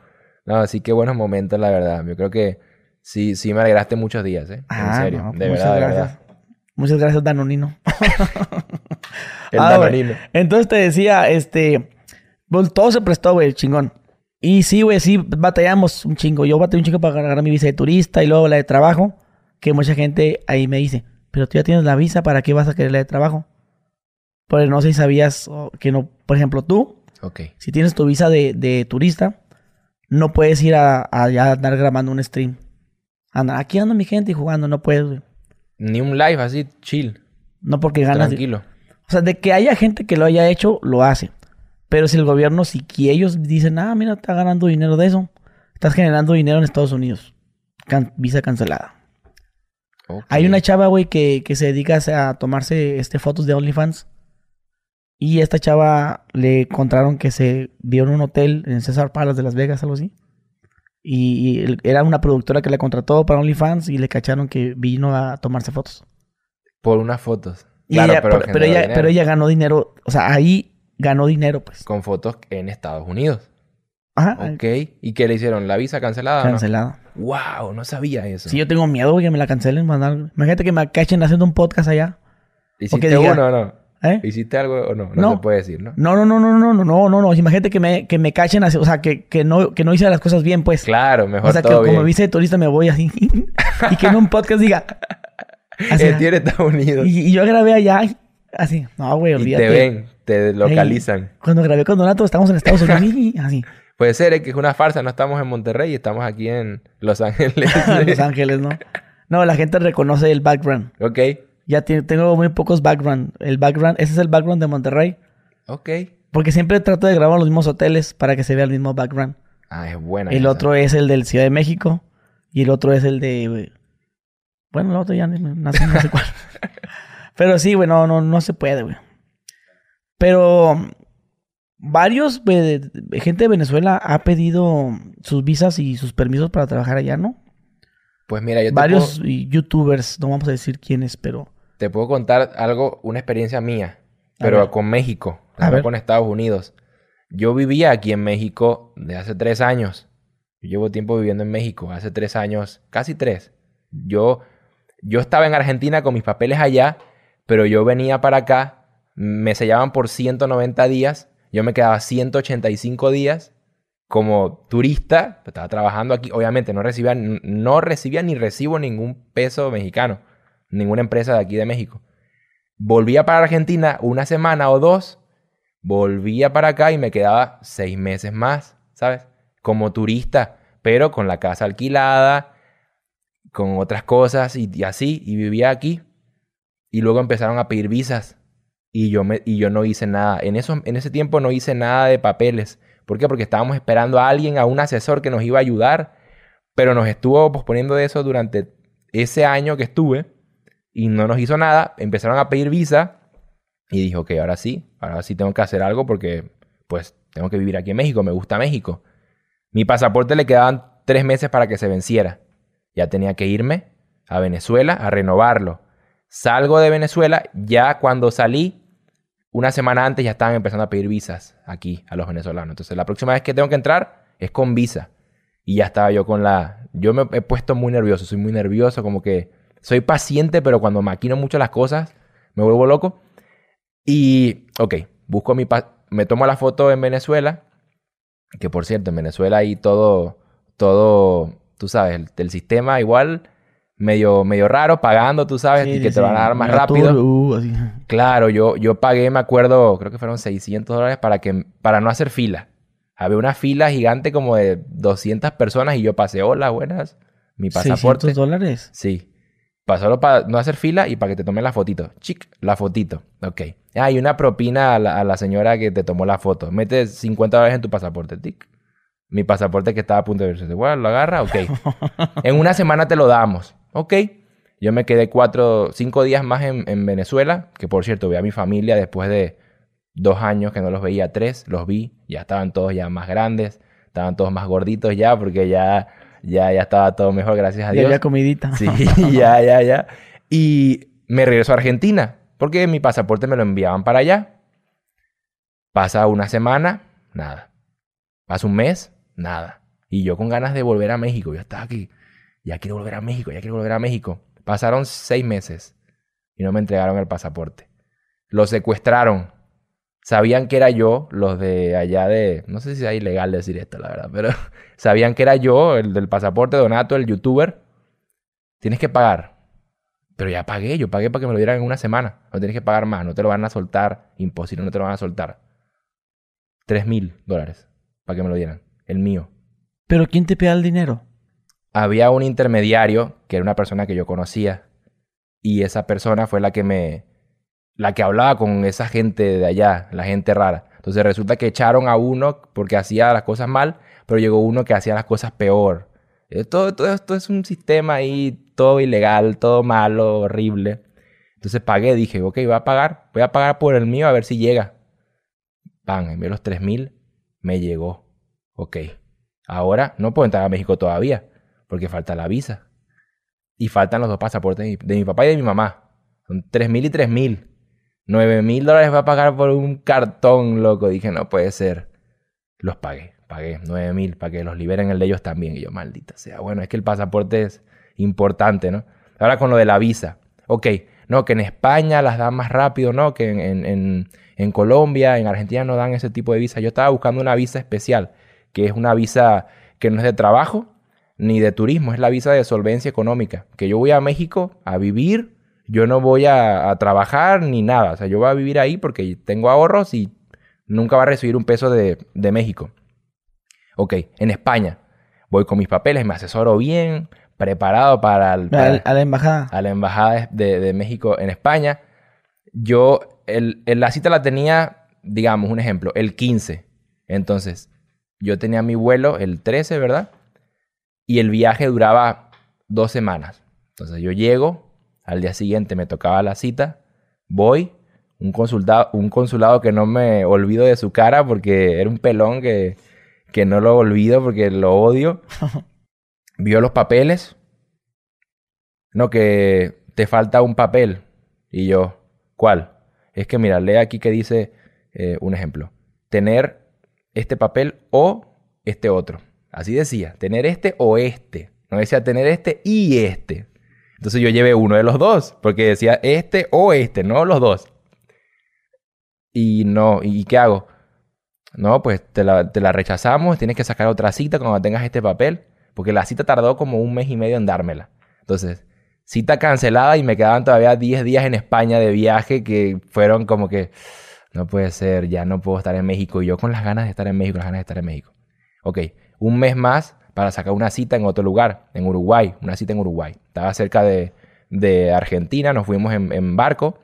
No, sí, qué buenos momentos, la verdad. Yo creo que sí, sí me alegraste muchos días, ¿eh? Ah, en serio, no, de muchas verdad, de gracias. verdad. Muchas gracias, Danonino. El Ah. Danonino. Entonces te decía, este, pues, todo se prestó, güey, chingón. Y sí, güey, sí, batallamos un chingo. Yo batallé un chingo para agarrar mi visa de turista y luego la de trabajo, que mucha gente ahí me dice, pero tú ya tienes la visa, ¿para qué vas a querer la de trabajo? Pues no sé si sabías que no, por ejemplo, tú, si tienes tu visa de, de turista, no puedes ir a, a ya andar grabando un stream. Anda, aquí ando mi gente y jugando, no puedes, güey. Ni un live así, chill, No porque ganas. tranquilo. O sea, de que haya gente que lo haya hecho, lo hace. Pero si el gobierno, si que ellos dicen, ah, mira, está ganando dinero de eso, estás generando dinero en Estados Unidos. Can- visa cancelada. Hay una chava, güey, que, que se dedica a tomarse este, fotos de OnlyFans. Y esta chava le encontraron que se vio en un hotel en César Palace de Las Vegas, algo así. Y, era una productora que la contrató para OnlyFans y le cacharon que vino a tomarse fotos. Por unas fotos. Y Claro, ella- pero, pero, ella, pero ella ganó dinero. O sea, ahí ganó dinero, pues. Con fotos en Estados Unidos. Ajá. Ok. ¿Y qué le hicieron? ¿La visa cancelada? Cancelada. Wow, no sabía eso. Sí, yo tengo miedo, güey, que me la cancelen. Mandar... Imagínate que me cachen haciendo un podcast allá. ¿Hiciste diga- uno o no? ¿Eh? ¿Hiciste algo o no? No, No. se puede decir, ¿no? No, no, no, no, no, no, no, no, no. Imagínate que me, que me cachen así. O sea, que, que, no, que no hice las cosas bien, pues. Claro, mejor o sea, que como viste de turista me voy así. y que en un podcast diga. así, El tío en Estados Unidos. y, y yo grabé allá, así. No, güey, Y olvídate. te ven, te localizan. Cuando grabé con Donato, estamos en Estados Unidos. y así. Puede ser eh, que es una farsa, no estamos en Monterrey, estamos aquí en Los Ángeles. Los Ángeles, ¿no? No, la gente reconoce el background. ok, Ya tengo muy pocos background. El background, ese es el background de Monterrey. ok. Porque siempre trato de grabar en los mismos hoteles para que se vea el mismo background. Ah, es buena. El esa. otro es el del Ciudad de México. Y el otro es el de. Bueno, el otro ya no, sé, no sé cuál. Pero sí, güey, no, no, no se puede, güey. Pero varios, de- gente de Venezuela ha pedido sus visas y sus permisos para trabajar allá, ¿no? Pues mira, yo te, Varios puedo, youtubers, no vamos a decir quiénes, pero. te puedo contar algo, una experiencia mía, A pero con México, A no ver. con Estados Unidos. Yo vivía aquí en México de hace tres años. Yo llevo tiempo viviendo en México, hace tres años, casi tres. Yo, yo estaba en Argentina con mis papeles allá, pero yo venía para acá, me sellaban por 190 días, yo me quedaba 185 días como turista, estaba trabajando aquí, obviamente no recibía, no recibía ni recibo ningún peso mexicano, ninguna empresa de aquí de México. Volvía para Argentina una semana o dos, volvía para acá y me quedaba seis meses más, ¿sabes? Como turista, pero con la casa alquilada, con otras cosas y, y así, y vivía aquí. Y luego empezaron a pedir visas y yo, me, y yo no hice nada. En, en ese tiempo no hice nada de papeles. ¿Por qué? Porque estábamos esperando a alguien, a un asesor que nos iba a ayudar, pero nos estuvo posponiendo de eso durante ese año que estuve y no nos hizo nada. Empezaron a pedir visa y dije, ok, ahora sí, ahora sí tengo que hacer algo porque pues tengo que vivir aquí en México, me gusta México. Mi pasaporte le quedaban tres meses para que se venciera. Ya tenía que irme a Venezuela a renovarlo. Salgo de Venezuela, ya cuando salí, una semana antes ya estaban empezando a pedir visas aquí a los venezolanos. Entonces la próxima vez que tengo que entrar es con visa. Y ya estaba yo con la... Yo me he puesto muy nervioso, soy muy nervioso, como que soy paciente, pero cuando maquino mucho las cosas, me vuelvo loco. Y, ok, busco mi... Me tomo la foto en Venezuela, que por cierto, en Venezuela hay todo, todo, tú sabes, el sistema igual medio, medio raro, pagando, tú sabes, Sí, y sí, que te van a dar más rápido. uh, así. Claro, yo, yo pagué, me acuerdo, creo que fueron 600 dólares para, que, para no hacer fila. Había una fila gigante como de 200 personas y yo pasé, hola, buenas, mi pasaporte. 600 dólares. Sí. Solo para no hacer fila y para que te tomen la fotito. Chic, la fotito. Ok. Ah, y una propina a la, a la señora que te tomó la foto. Mete 50 dólares en tu pasaporte. Tic. Mi pasaporte que estaba a punto de verse. Bueno, lo agarra. Ok. en una semana te lo damos. Ok. Yo me quedé cuatro, cinco días más en, en Venezuela. Que por cierto, vi a mi familia después de dos años que no los veía. Tres. Los vi. Ya estaban todos ya más grandes. Estaban todos más gorditos ya porque ya, ya, ya estaba todo mejor, gracias a Ya Dios. había comidita. Sí, ya, ya, ya. Y me regreso a Argentina, porque mi pasaporte me lo enviaban para allá. Pasa una semana, nada. Pasa un mes, nada. Y yo con ganas de volver a México, yo estaba aquí, ya quiero volver a México, ya quiero volver a México. Pasaron seis meses y no me entregaron el pasaporte. Lo secuestraron. Sabían que era yo, los de allá de... No sé si es ilegal decir esto, la verdad, pero sabían que era yo, el del pasaporte, Donato, el youtuber. Tienes que pagar. Pero ya pagué, yo pagué para que me lo dieran en una semana. No tienes que pagar más, no te lo van a soltar. Imposible, no te lo van a soltar. Tres mil dólares para que me lo dieran. El mío. Pero ¿quién te pega el dinero? Había un intermediario que era una persona que yo conocía. Y esa persona fue la que me. La que hablaba con esa gente de allá, la gente rara. Entonces resulta que echaron a uno porque hacía las cosas mal, pero llegó uno que hacía las cosas peor. Eh, Todo, todo esto es un sistema ahí, todo ilegal, todo malo, horrible. Entonces pagué, dije, ok, voy a pagar, voy a pagar por el mío a ver si llega. Pan, envié los 3 mil, me llegó. Ok. Ahora no puedo entrar a México todavía, porque falta la visa. Y faltan los dos pasaportes de mi, papá y de mi mamá. Son 3 mil y 3 mil. 9 mil dólares va a pagar por un cartón, loco. Dije, no puede ser. Los pagué, pagué 9 mil para que los liberen el de ellos también. Y yo, maldita sea. Bueno, es que el pasaporte es importante, ¿no? Ahora con lo de la visa. Ok, no, que en España las dan más rápido, ¿no? Que en, en, en, en Colombia, en Argentina no dan ese tipo de visa. Yo estaba buscando una visa especial, que es una visa que no es de trabajo, ni de turismo, es la visa de solvencia económica. Que yo voy a México a vivir, yo no voy a, a trabajar ni nada. O sea, yo voy a vivir ahí porque tengo ahorros y nunca va a recibir un peso de, de México. Ok, en España. Voy con mis papeles, me asesoro bien, preparado para, el- para- A, la embajada. a la embajada de, de México en España. Yo, el, el- la cita la tenía, digamos, un ejemplo, el 15. Entonces, yo tenía mi vuelo el 13, ¿verdad? Y el viaje duraba dos semanas. Entonces, yo llego, al día siguiente me tocaba la cita, voy, un, consultado, un consulado que no me olvido de su cara porque era un pelón que, que no lo olvido porque lo odio. Vio los papeles. No, que te falta un papel. Y yo, ¿cuál? Es que mira, lee aquí que dice eh, un ejemplo. Tener este papel o este otro. Así decía, tener este o este. No decía tener este y este. Entonces yo llevé uno de los dos, porque decía este o este, no los dos. Y no, ¿y qué hago? No, pues te la, te la rechazamos, tienes que sacar otra cita cuando tengas este papel, porque la cita tardó como un mes y medio en dármela. Entonces, cita cancelada y me quedaban todavía 10 días en España de viaje que fueron como que, no puede ser, ya no puedo estar en México. Y yo con las ganas de estar en México, las ganas de estar en México. Ok, un mes más para sacar una cita en otro lugar, en Uruguay, una cita en Uruguay. Estaba cerca de, de Argentina, nos fuimos en, barco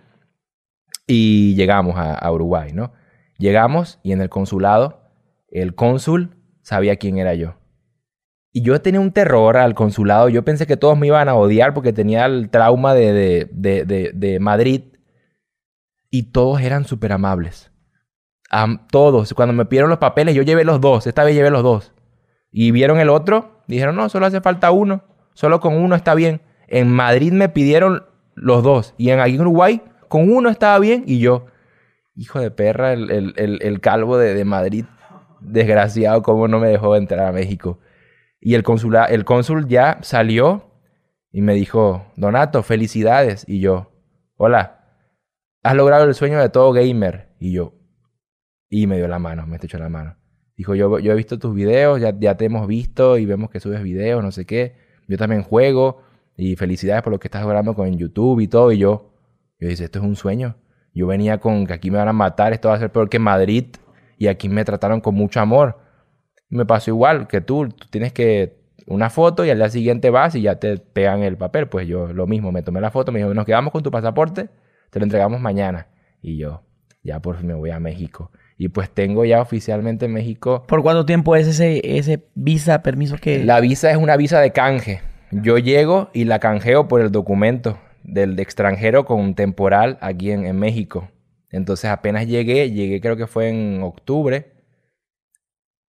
y llegamos a, Uruguay, ¿no? Llegamos y en el consulado, el cónsul sabía quién era yo. Y yo tenía un terror al consulado. Yo pensé que todos me iban a odiar porque tenía el trauma de, de, de, Madrid. Y todos eran súper amables. Am- todos. Cuando me pidieron los papeles, yo llevé los dos. Esta vez llevé los dos. Y vieron el otro. Dijeron, no, solo hace falta uno. Solo con uno está bien. En Madrid me pidieron los dos. Y en aquí en Uruguay, con uno estaba bien. Y yo, hijo de perra, el, el- el- calvo de, de Madrid, desgraciado, cómo no me dejó entrar a México. Y el, el cónsul ya salió y me dijo, Donato, felicidades. Y yo, hola, has logrado el sueño de todo gamer. Y yo, y me dio la mano, me echó la mano. Dijo, yo, yo he visto tus videos, ya, ya te hemos visto y vemos que subes videos, no sé qué. Yo también juego y felicidades por lo que estás logrando con YouTube y todo. Y yo, yo dije, esto es un sueño. Yo venía con que aquí me van a matar, esto va a ser peor que Madrid. Y aquí me trataron con mucho amor. Me pasó igual que tú, tú tienes que una foto y al día siguiente vas y ya te pegan el papel. Pues yo lo mismo, me tomé la foto, me dijo, nos quedamos con tu pasaporte, te lo entregamos mañana. Y yo, ya por fin me voy a México. Y pues tengo ya oficialmente en México. ¿Por cuánto tiempo es ese, ese visa, permiso que...? La visa es una visa de canje. Yo llego y la canjeo por el documento del extranjero con temporal aquí en, en México. Entonces apenas llegué, llegué creo que fue en octubre.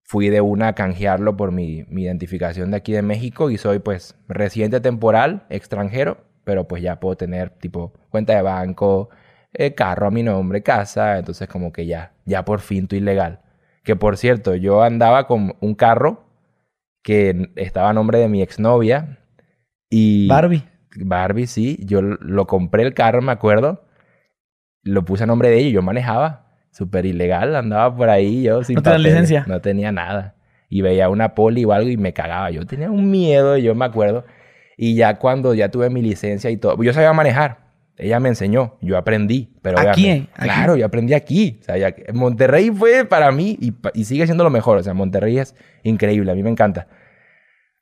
Fui de una a canjearlo por mi, mi identificación de aquí de México y soy pues residente temporal, extranjero, pero pues ya puedo tener tipo cuenta de banco, eh, carro a mi nombre, casa, entonces como que ya, ya por fin estoy legal. Que por cierto, yo andaba con un carro que estaba a nombre de mi exnovia y... Barbie. Barbie, sí. Yo lo compré el carro, me acuerdo. Lo puse a nombre de ella y yo manejaba. Súper ilegal, andaba por ahí yo sin ¿No papeles. licencia? No tenía nada. Y veía una poli o algo y me cagaba. Yo tenía un miedo, yo me acuerdo. Y ya cuando ya tuve mi licencia y todo, yo sabía manejar. Ella me enseñó, yo aprendí. Pero ¿Aquí, obviamente- aquí? Claro, yo aprendí aquí. O sea, ya- Monterrey fue para mí y, sigue siendo lo mejor. O sea, Monterrey es increíble, a mí me encanta.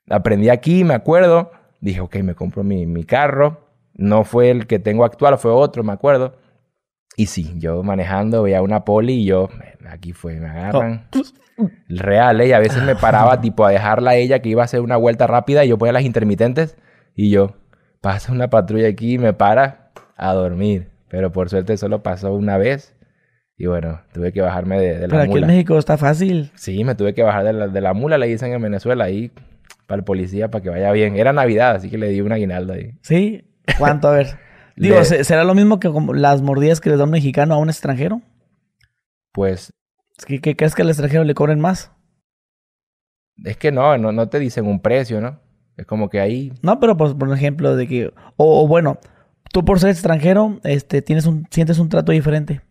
Aprendí aquí, me acuerdo. Dije, ok, me compro mi, mi carro. No fue el que tengo actual, fue otro, me acuerdo. Y sí, yo manejando, veía una poli y yo, "Eh, aquí fue, me agarran. Real, ¿eh? Y a veces me paraba tipo a dejarla a ella que iba a hacer una vuelta rápida y yo ponía las intermitentes y yo, pasa una patrulla aquí y me para a dormir. Pero por suerte solo pasó una vez y bueno, tuve que bajarme de, de la Pero aquí mula. en México está fácil. Sí, me tuve que bajar de la, de la mula, le dicen en Venezuela, ahí para el policía para que vaya bien. Era Navidad, así que le di un aguinaldo ahí. ¿Sí? ¿Cuánto? A ver. Digo, Le- ¿se- ¿será lo mismo que las mordidas que le da un mexicano a un extranjero? Pues ¿Qué, qué crees que al extranjero le cobren más? es que no, no, no te dicen un precio, ¿no? Es como que ahí, No, pero pues, por ejemplo, de que... O, o bueno, tú por ser extranjero, este, tienes un, sientes un trato diferente.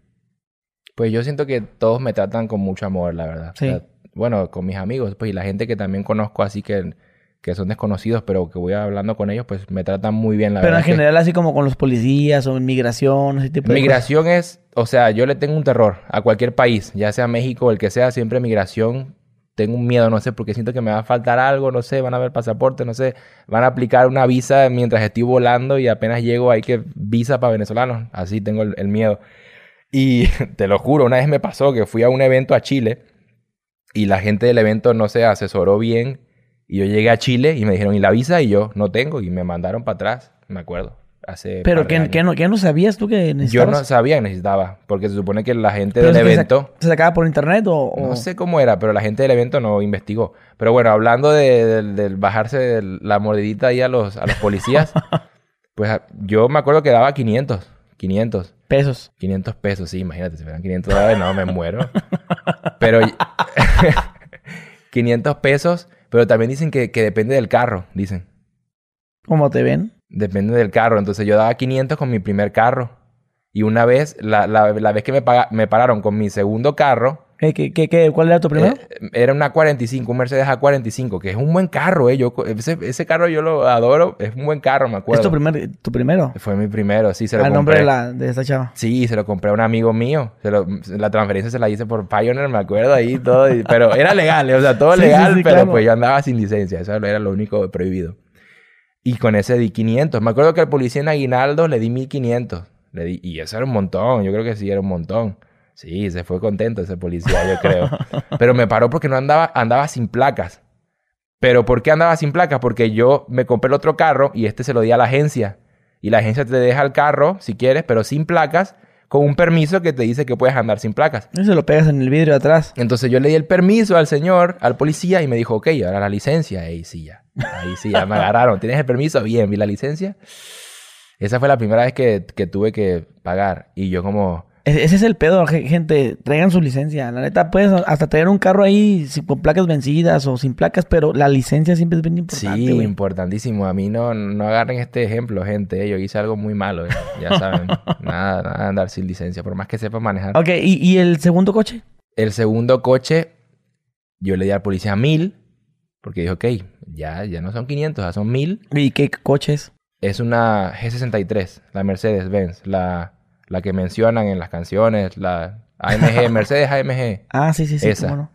pues yo siento que todos me tratan con mucho amor, la verdad. Sí. O sea, bueno, con mis amigos, pues y la gente que también conozco así que que son desconocidos, pero que voy hablando con ellos, pues me tratan muy bien, la Pero verdad. en que- general, así como con los policías o inmigración, ese tipo de Migración es, o sea, yo le tengo un terror a cualquier país, ya sea México o el que sea, siempre migración. Tengo un miedo, no sé, porque siento que me va a faltar algo, no sé, van a ver pasaporte, no sé, van a aplicar una visa mientras estoy volando y apenas llego hay que visa para venezolanos. Así tengo el, el miedo. Y te lo juro, una vez me pasó que fui a un evento a Chile y la gente del evento no se asesoró bien y yo llegué a Chile y me dijeron, ¿y la visa? Y yo, no tengo, y me mandaron para atrás, me acuerdo. Hace Pero par de ¿qué, años. qué no, qué no sabías tú que Yo necesitabas? no sabía que necesitaba, porque se supone que la gente ¿Pero del que se- evento, ¿Se sacaba por internet o...? o- no sé cómo era, pero la gente del evento no investigó. Pero bueno, hablando de, del- del bajarse de la mordidita ahí a los, a los policías, pues yo me acuerdo que daba 500, 500, Pesos. 500 pesos, sí, imagínate, si fueran 500 dólares, no, me muero. Pero 500 pesos, pero también dicen que, que depende del carro, dicen. ¿Cómo te ven? Depende del carro. Entonces yo daba 500 con mi primer carro. Y una vez, la, la- la vez que me, paga- me pararon con mi segundo carro, ¿Qué, qué, qué, cuál era tu primero? eh, era una 45, un Mercedes A45, que es un buen carro, ¿eh? Yo, ese, ese carro yo lo adoro, es un buen carro, me ¿Es acuerdo. tu, primer, tu primero? Fue mi primero, sí, se lo Al compré. nombre de, la, de esta chava. Sí, se lo compré a un amigo mío. Se lo- la transferencia se la hice por Pioneer, me acuerdo ahí todo. y- pero era legal, o sea, todo Sí, sí, legal, sí, pero claro. pues yo andaba sin licencia. Eso era lo único prohibido. Y con ese di 500. Me acuerdo que al policía en Aguinaldo le di 1500. Le di, y eso era un montón. Yo creo que sí era un montón. Sí, se fue contento ese policía, yo creo. pero me paró porque no andaba, andaba sin placas. Pero ¿por qué andaba sin placas? Porque yo me compré el otro carro y este se lo di a la agencia. Y la agencia te deja el carro, si quieres, pero sin placas, con un permiso que te dice que puedes andar sin placas. Eso lo pegas en el vidrio de atrás. Entonces yo le di el permiso al señor, al policía, y me dijo, ok, ahora la licencia. Ahí sí ya. Ahí sí ya me agarraron. ¿Tienes el permiso? Bien, vi la licencia. Esa fue la primera vez que, que tuve que pagar. Y yo como... E- Ese es el pedo, ge- gente. Traigan su licencia. La neta, puedes hasta tener un carro ahí con placas vencidas o sin placas, pero la licencia siempre es bien importante, Sí, importantísimo. A mí no, no agarren este ejemplo, gente. eh. Yo hice algo muy malo, eh. ya saben. nada, nada andar sin licencia, por más que sepa manejar. Ok, ¿y, y el segundo coche? El segundo coche, yo le di al policía mil, porque dijo, ok, ya, ya no son 500, ya son mil. ¿Y qué coche es? Es una G63, la Mercedes-Benz, la, la que mencionan en las canciones, la AMG, Mercedes AMG. Ah, sí, sí, sí. Esa. cómo no.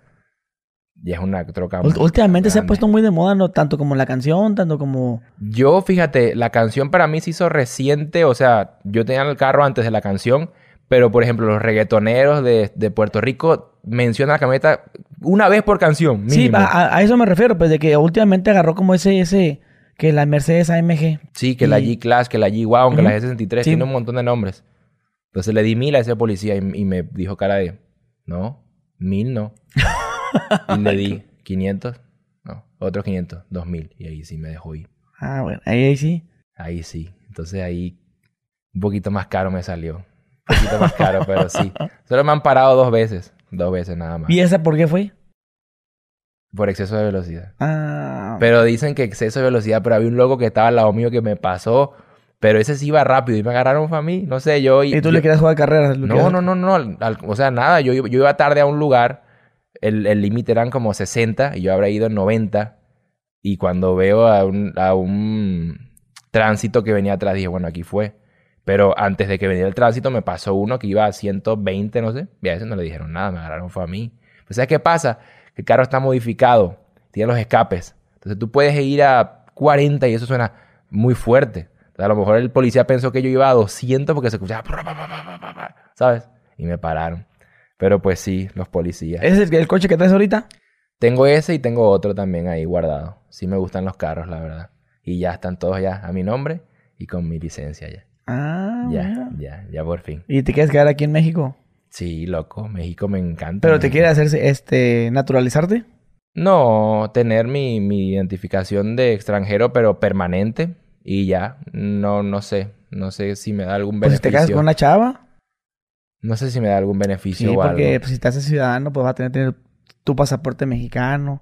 Y es una troca. Ult- Últimamente se ha puesto muy de moda, ¿no? Tanto como la canción, tanto como... Yo, fíjate, la canción para mí se hizo reciente, o sea, yo tenía el carro antes de la canción, pero por ejemplo, los reggaetoneros de, de Puerto Rico mencionan la camioneta una vez por canción, Sí, mínimo. a, a- a eso me refiero, pues de que últimamente agarró como ese, ese, que la Mercedes AMG. Sí, que la G-Class, que la G-Wagon, que la Ujú. G63, Sí. tiene un montón de nombres. Entonces le di mil a ese policía y, y me dijo cara de, no, mil no. y le di 500, no, otros 500, 2000. Y ahí sí me dejó ir. Ah, bueno, ahí, ahí sí. Ahí sí. Entonces ahí un poquito más caro me salió. Un poquito más caro, pero sí. Solo me han parado dos veces. Dos veces nada más. ¿Y esa por qué fue? Por exceso de velocidad. Ah, Pero dicen que exceso de velocidad, pero había un loco que estaba al lado mío que me pasó. Pero ese sí iba rápido y me agarraron fue a mí. No sé, yo... ¿y tú yo- le querías jugar carreras? ¿Lo No, no, no, no. al- al- o sea, nada. Yo, yo iba tarde a un lugar. El el límite eran como 60 y yo habré ido en 90. Y cuando veo a un, a un tránsito que venía atrás, dije, bueno, aquí fue. Pero antes de que viniera el tránsito me pasó uno que iba a 120, no sé. Y a ese no le dijeron nada, me agarraron fue a mí. Pues ¿sabes qué pasa? Que el carro está modificado. Tiene los escapes. Entonces tú puedes ir a 40 y eso suena muy fuerte. A lo mejor el policía pensó que yo iba a 200 porque se escuchaba... ¿Sabes? Y me pararon. Pero pues sí, los policías. ¿Ese es el, el coche que traes ahorita? Tengo ese y tengo otro también ahí guardado. Sí me gustan los carros, la verdad. Y ya están todos ya a mi nombre y con mi licencia ya. Ah, Ya, mira. ya, ya por fin. ¿Y te quieres quedar aquí en México? Sí, loco. México me encanta. ¿Pero te quieres hacerse, este, naturalizarte? No, tener mi, mi identificación de extranjero, pero permanente. Y ya. No, no sé. No sé si me da algún Pues si te beneficio. casas con una chava. No sé si me da algún beneficio Sí, o porque algo. pues, si te haces ciudadano, pues vas a tener, tener tu pasaporte mexicano.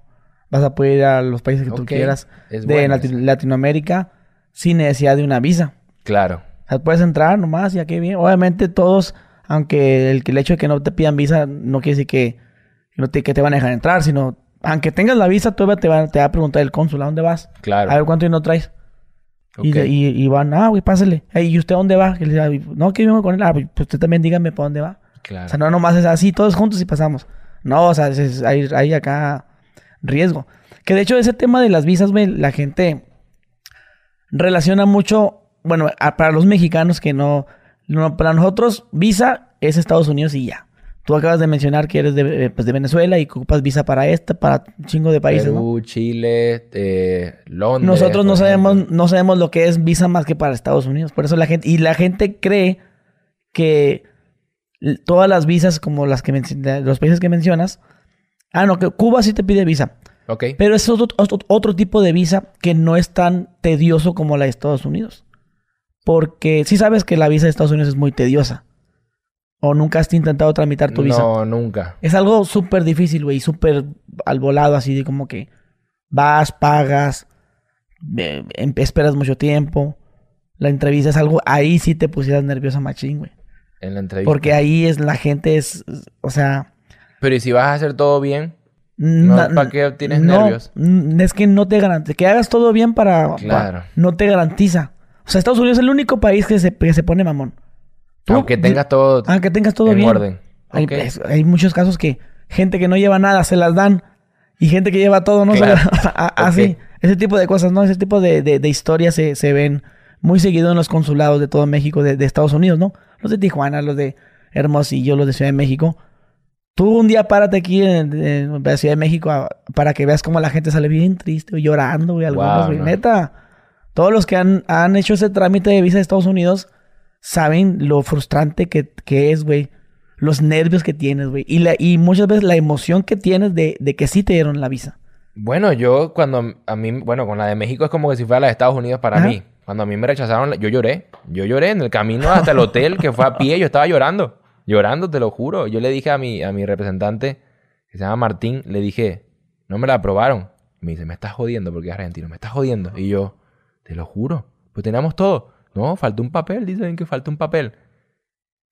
Vas a poder ir a los países que tú quieras es de bueno Lati- eso. Latinoamérica sin necesidad de una visa. Claro. O sea, puedes entrar nomás, ya que bien. Obviamente todos, aunque el, el hecho de que no te pidan visa no quiere decir que, no te, que te van a dejar entrar, sino aunque tengas la visa, todavía te va, te va a preguntar el cónsul, ¿a dónde vas? Claro. A ver cuánto no traes. Y, van, ah, güey, pásale. ¿Y usted dónde va? Que le diga, no, que vengo con él. Ah, pues usted también dígame para dónde va. Claro. O sea, no nomás es así, todos juntos y pasamos. No, o sea, es- es- hay, hay acá riesgo. Que de hecho ese tema de las visas, güey, la gente relaciona mucho, bueno, a- para los mexicanos que no, no, para nosotros visa es Estados Unidos y ya. Tú acabas de mencionar que eres de, eh, pues, de Venezuela y que ocupas visa para esta, para un chingo de países, ¿no? Perú, Chile, eh, Londres. Nosotros no sabemos, ejemplo. no sabemos lo que es visa más que para Estados Unidos. Por eso la gente, y la gente cree que todas las visas, como las que los países que mencionas, ah, no, que Cuba sí te pide visa. Ok. Pero es otro, otro, otro tipo de visa que no es tan tedioso como la de Estados Unidos. Porque sí sabes que la visa de Estados Unidos es muy tediosa. O nunca has intentado tramitar tu visa. No, nunca. Es algo súper difícil, güey, súper al volado, así de como que vas, pagas, eh, em- esperas mucho tiempo. La entrevista es algo, ahí sí te pusieras nerviosa machín, güey. En la entrevista. Porque ahí es, la gente es, o sea... Pero ¿y si vas a hacer todo bien? na- ¿para qué tienes no, nervios? Es que no te garantiza, que hagas todo bien para... Claro. no te garantiza. O sea, Estados Unidos es el único país que se, que se pone mamón. Tú- Aunque tengas todo Aunque tengas todo en bien. orden. Hay, Ok. es- hay muchos casos que gente que no lleva nada se las dan y gente que lleva todo no Claro. se las a- Así, ese tipo de cosas, ¿no? Ese tipo de, de- de historias se, se ven muy seguido en los consulados de todo México, de, de Estados Unidos, ¿no? Los de Tijuana, los de Hermosillo, los de Ciudad de México. Tú un día párate aquí en, en la Ciudad de México a- para que veas cómo la gente sale bien triste, llorando, güey, algunos, Wow, güey. no. Neta. Todos los que han, han hecho ese trámite de visa de Estados Unidos saben lo frustrante que, que es, güey. Los nervios que tienes, güey. Y, la- y muchas veces la emoción que tienes de, de que sí te dieron la visa. Bueno, yo cuando a mí, bueno, con la de México es como que si fuera la de Estados Unidos para Ajá. mí. Cuando a mí me rechazaron, yo lloré. Yo lloré en el camino hasta el hotel que fue a pie, yo estaba llorando. Llorando, te lo juro. Yo le dije a mi, a mi representante, que se llama Martín, le dije, no me la aprobaron. Me dice, me estás jodiendo porque es argentino, me estás jodiendo. Y yo, te lo juro, pues teníamos todo. No, falta un papel, dicen que falta un papel.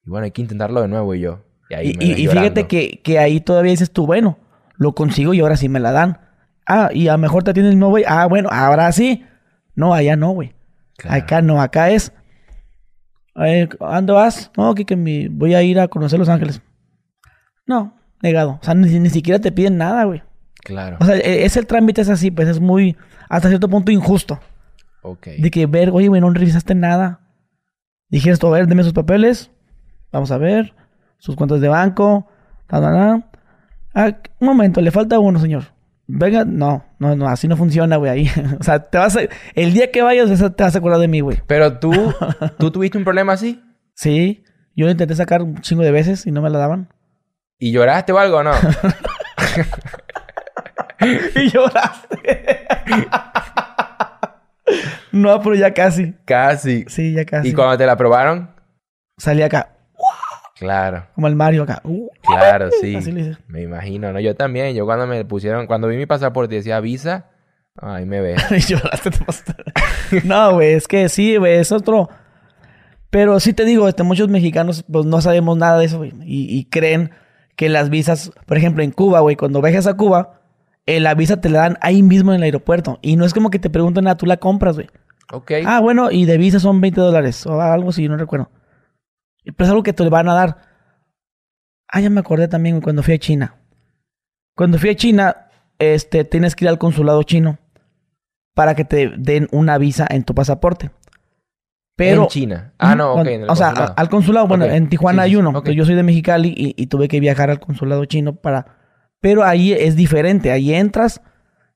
Y bueno, hay que intentarlo de nuevo y yo. Y ahí Y, y- fíjate que, que ahí todavía dices tú, bueno, lo consigo y ahora sí me la dan. Ah, y a lo mejor te el mismo güey. Ah, bueno, ahora sí. No, allá no, güey. Claro. Acá no, acá es. Eh, ¿A dónde vas? No, que, que mi- voy a ir a conocer Los Ángeles. No, negado. O sea, ni, ni siquiera te piden nada, güey. Claro. O sea, e- es el trámite es así, pues es muy, hasta cierto punto injusto. Ok. De que ver, oye, güey, no revisaste nada. Dijeras tú, a ver, deme sus papeles. Vamos a ver. Sus cuentas de banco. Ta, ta, ta. Ah, un momento, le falta uno, señor. Venga, no, no, no, así no funciona, güey, ahí. o sea, te vas a, el día que vayas, te vas a acordar de mí, güey. Pero tú, ¿tú tuviste un problema así? Sí, yo lo intenté sacar un chingo de veces y no me la daban. ¿Y lloraste o algo o no? y lloraste. No, pero ya casi. Casi. Sí, ya casi. ¿Y cuando te la aprobaron? Salí acá, Claro, como el Mario acá. Claro, sí. Así le hice. Me imagino, ¿no? Yo también. Yo cuando me pusieron, cuando vi mi pasaporte y decía visa, ahí me ve. y lloraste. te no, güey, es que sí, güey, es otro. Pero sí te digo, este, muchos mexicanos pues no sabemos nada de eso, güey. Y, y creen que las visas, por ejemplo, en Cuba, güey, cuando viajas a Cuba, eh, la visa te la dan ahí mismo en el aeropuerto. Y no es como que te pregunten nada, tú la compras, güey. Ok. Ah, bueno, y de visa son 20 dólares o algo así, no recuerdo. Pero es algo que te van a dar. Ah, ya me acordé también güey, cuando fui a China. Cuando fui a China, este, tienes que ir al consulado chino para que te den una visa en tu pasaporte. Pero, en China. Ah, no, ok. Cuando- en el o sea, consulado. al consulado, bueno, en Tijuana Sí, hay uno. Ok. Entonces, yo soy de Mexicali y, y tuve que viajar al consulado chino para... Pero ahí es diferente. Ahí entras,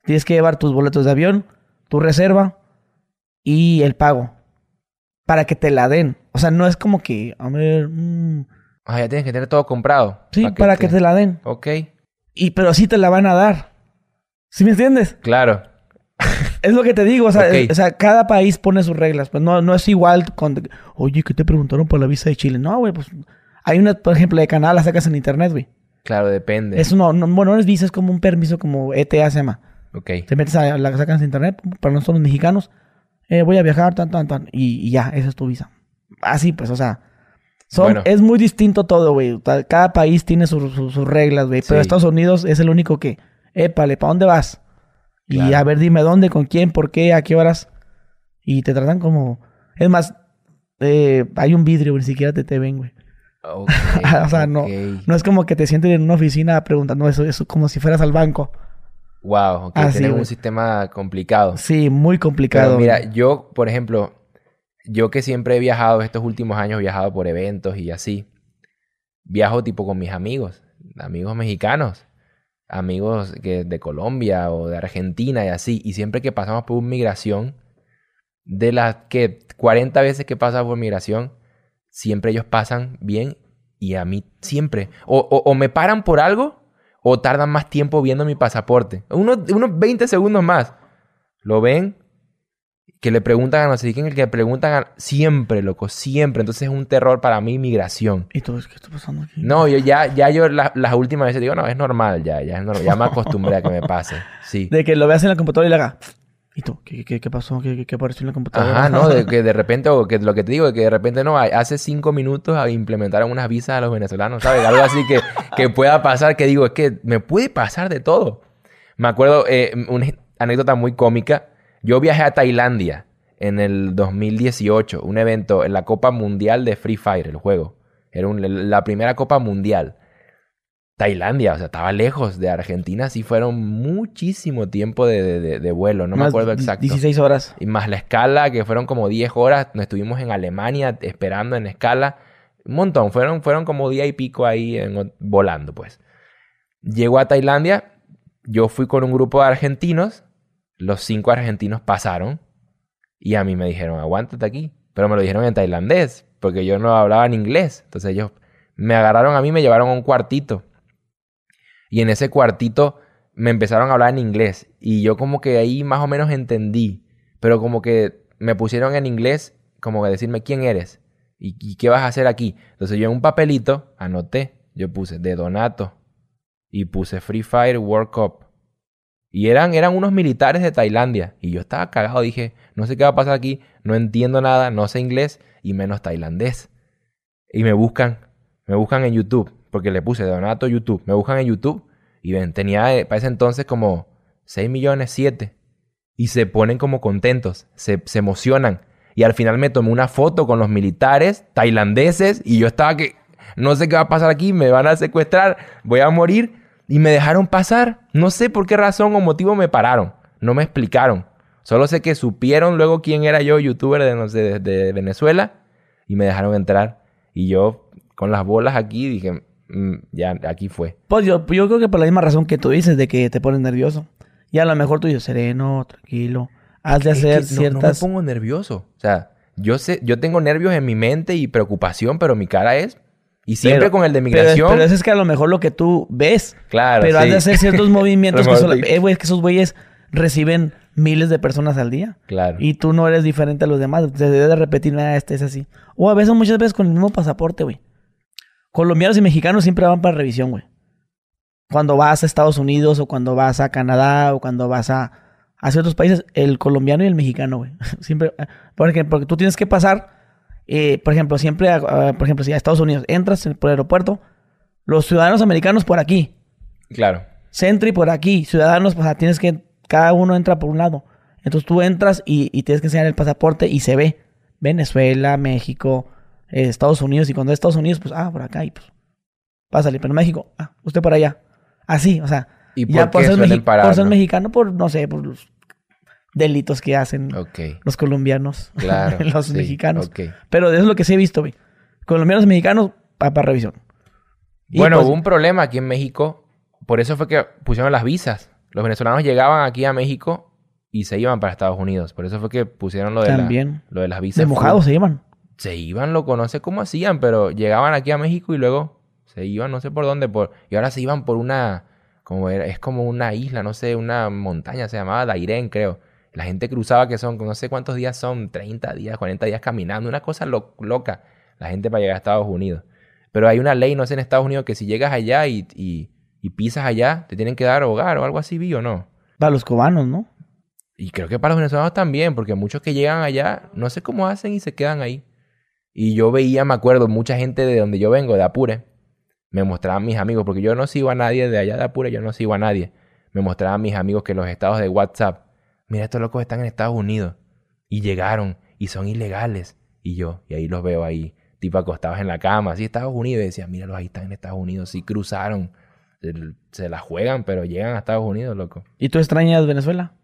tienes que llevar tus boletos de avión, tu reserva y el pago. Para que te la den. O sea, no es como que, a ver... mm, Ah, ya tienes que tener todo comprado. sí, para que te la den. Ok. Y pero sí te la van a dar. ¿Sí me entiendes? Claro. Es lo que te digo, o sea, es- o sea, cada país pone sus reglas, pues no, no es igual con, oye, ¿qué te preguntaron por la visa de Chile? No, güey, pues hay una, por ejemplo, de Canadá, la sacas en internet, güey. Claro, depende. Eso no, no, bueno, no es visa, es como un permiso, como ETA se llama. Ok. Te metes a la sacas en internet, para nosotros los mexicanos, eh, voy a viajar, tan, tan, tan, y, y ya, esa es tu visa. Así, pues, o sea, son, Bueno. es muy distinto todo, güey. Cada país tiene sus- reglas, güey. Pero Sí. Estados Unidos es el único que épale, ¿para dónde vas? Y a ver, dime dónde, con quién, por qué, a qué horas. Y te tratan como... Es más, eh, hay un vidrio, ni siquiera te, te ven, güey. O sea, no, no es como que te sienten en una oficina preguntando eso, eso como si fueras al banco. Wow, ok, Así, güey. un sistema complicado. Sí, muy complicado. Pero mira, yo, por ejemplo, yo que siempre he viajado, estos últimos años he viajado por eventos y así, viajo tipo con mis amigos, amigos mexicanos, amigos que de Colombia o de Argentina y así, y siempre que pasamos por migración, de las que 40 veces que pasas por migración, siempre ellos pasan bien y a mí siempre, o, o- o me paran por algo o tardan más tiempo viendo mi pasaporte, unos, unos 20 segundos más. Lo ven, que le preguntan a no sé quién, que le preguntan a... Siempre, loco, siempre. Entonces es un terror para mí migración. ¿Y tú, qué está pasando aquí? No, yo ya, ya yo la- las últimas veces digo, no, es normal ya, ya es normal. Ya me acostumbré a que me pase. Sí. De que lo veas en la computadora y le haga... ¿Y tú? ¿Qué, qué, qué pasó? ¿Qué, qué, apareció en la computadora? Ajá, no, de que de repente, o que lo que te digo, de que de repente no, hace cinco minutos implementaron unas visas a los venezolanos, ¿sabes? Algo así que, que pueda pasar, que digo, es que me puede pasar de todo. Me acuerdo, eh, una anécdota muy cómica. Yo viajé a Tailandia en el 2018, un evento en la Copa Mundial de Free Fire, el juego. Era un- la primera Copa Mundial. Tailandia, o sea, estaba lejos de Argentina, sí fueron muchísimo tiempo de, de- vuelo, no me acuerdo exacto. 16 horas. Y más la escala, que fueron como 10 horas. Nos estuvimos en Alemania esperando en escala. Un montón. Fueron, fueron como día y pico ahí en- volando, pues. Llego a Tailandia. Yo fui con un grupo de argentinos. Los cinco argentinos pasaron. Y a mí me dijeron, aguántate aquí. Pero me lo dijeron en tailandés. Porque yo no hablaba en inglés. Entonces ellos me agarraron a mí me llevaron a un cuartito. Y en ese cuartito me empezaron a hablar en inglés. Y yo como que ahí más o menos entendí. Pero como que me pusieron en inglés, como que decirme quién eres y, y qué vas a hacer aquí. Entonces yo en un papelito anoté, yo puse de Donato y puse Free Fire World Cup. Y eran, eran unos militares de Tailandia. Y yo estaba cagado, dije, no sé qué va a pasar aquí, no entiendo nada, no sé inglés y menos tailandés. Y me buscan, me buscan en YouTube, porque le puse Donato YouTube, me buscan en YouTube y ven, tenía eh, para ese entonces como 6 millones, 7. Y se ponen como contentos, se, se emocionan. Y al final me tomé una foto con los militares tailandeses y yo estaba que no sé qué va a pasar aquí, me van a secuestrar, voy a morir. Y me dejaron pasar. No sé por qué razón o motivo me pararon. No me explicaron. Solo sé que supieron luego quién era yo, youtuber de, no sé, de, de Venezuela, y me dejaron entrar. Y yo, con las bolas aquí, dije, "Mm, ya, aquí fue. Pues yo, yo creo que por la misma razón que tú dices, de que te pones nervioso. Y a lo mejor tú dices, sereno, tranquilo. Has de Es hacer que no- ciertas... No, me pongo nervioso. O sea, yo sé, yo tengo nervios en mi mente y preocupación, pero mi cara es. Y siempre Pero- con el de migración. pero eso es que a lo mejor lo que tú ves. claro. pero has de hacer ciertos movimientos que, eh, güey, es que esos güeyes reciben miles de personas al día. Claro. Y tú no eres diferente a los demás. Se debe de repetir, nada, este es así. O a veces, muchas veces con el mismo pasaporte, güey. Colombianos y mexicanos siempre van para revisión, güey. Cuando vas a Estados Unidos o cuando vas a Canadá o cuando vas a, a ciertos países, el colombiano y el mexicano, güey. Siempre, porque, porque tú tienes que pasar, eh, por ejemplo, siempre, a- a- por ejemplo, si a Estados Unidos entras en- por el aeropuerto, los ciudadanos americanos por aquí, Claro. Sentry por aquí, ciudadanos, o sea, tienes que, cada uno entra por un lado. Entonces tú entras y, y tienes que enseñar el pasaporte y se ve Venezuela, México, eh, Estados Unidos. Y cuando es Estados Unidos, pues, ah, por acá y pues, pásale. Pero México, ah, usted por allá. Así, o sea, ¿Y ya por ser, parar, por ser no? mexicano, por, no sé, por los delitos que hacen los colombianos, Claro. los sí, mexicanos. Pero eso es lo que sí he visto, güey. Colombianos y mexicanos, para revisión. Y, Bueno, pues, hubo un problema aquí en México. Por eso fue que pusieron las visas. Los venezolanos llegaban aquí a México y se iban para Estados Unidos. Por eso fue que pusieron lo de, la- También. lo de las visas. de mojados se llevan. Se iban, loco, no sé cómo hacían, pero llegaban aquí a México y luego se iban, no sé por dónde. Por... Y ahora se iban por una, como era, es como una isla, no sé, una montaña, se llamaba Dairén, creo. La gente cruzaba que son, no sé cuántos días son, 30 días, 40 días caminando, una cosa lo- loca. La gente para llegar a Estados Unidos. Pero hay una ley, no sé, en Estados Unidos que si llegas allá y, y, y pisas allá, te tienen que dar hogar o algo así, ¿vi o no? Para los cubanos, ¿no? Y creo que para los venezolanos también, porque muchos que llegan allá, no sé cómo hacen y se quedan ahí. Y yo veía, me acuerdo, mucha gente de donde yo vengo, de Apure, me mostraban mis amigos, porque yo no sigo a nadie de allá de Apure, yo no sigo a nadie. me mostraban mis amigos que los estados de WhatsApp, mira, estos locos están en Estados Unidos y llegaron y son ilegales. Y yo, y ahí los veo ahí, tipo acostados en la cama, así Estados Unidos, y decía, míralos, ahí están en Estados Unidos, sí cruzaron, se, se la juegan, pero llegan a Estados Unidos, loco. ¿Y tú extrañas Venezuela?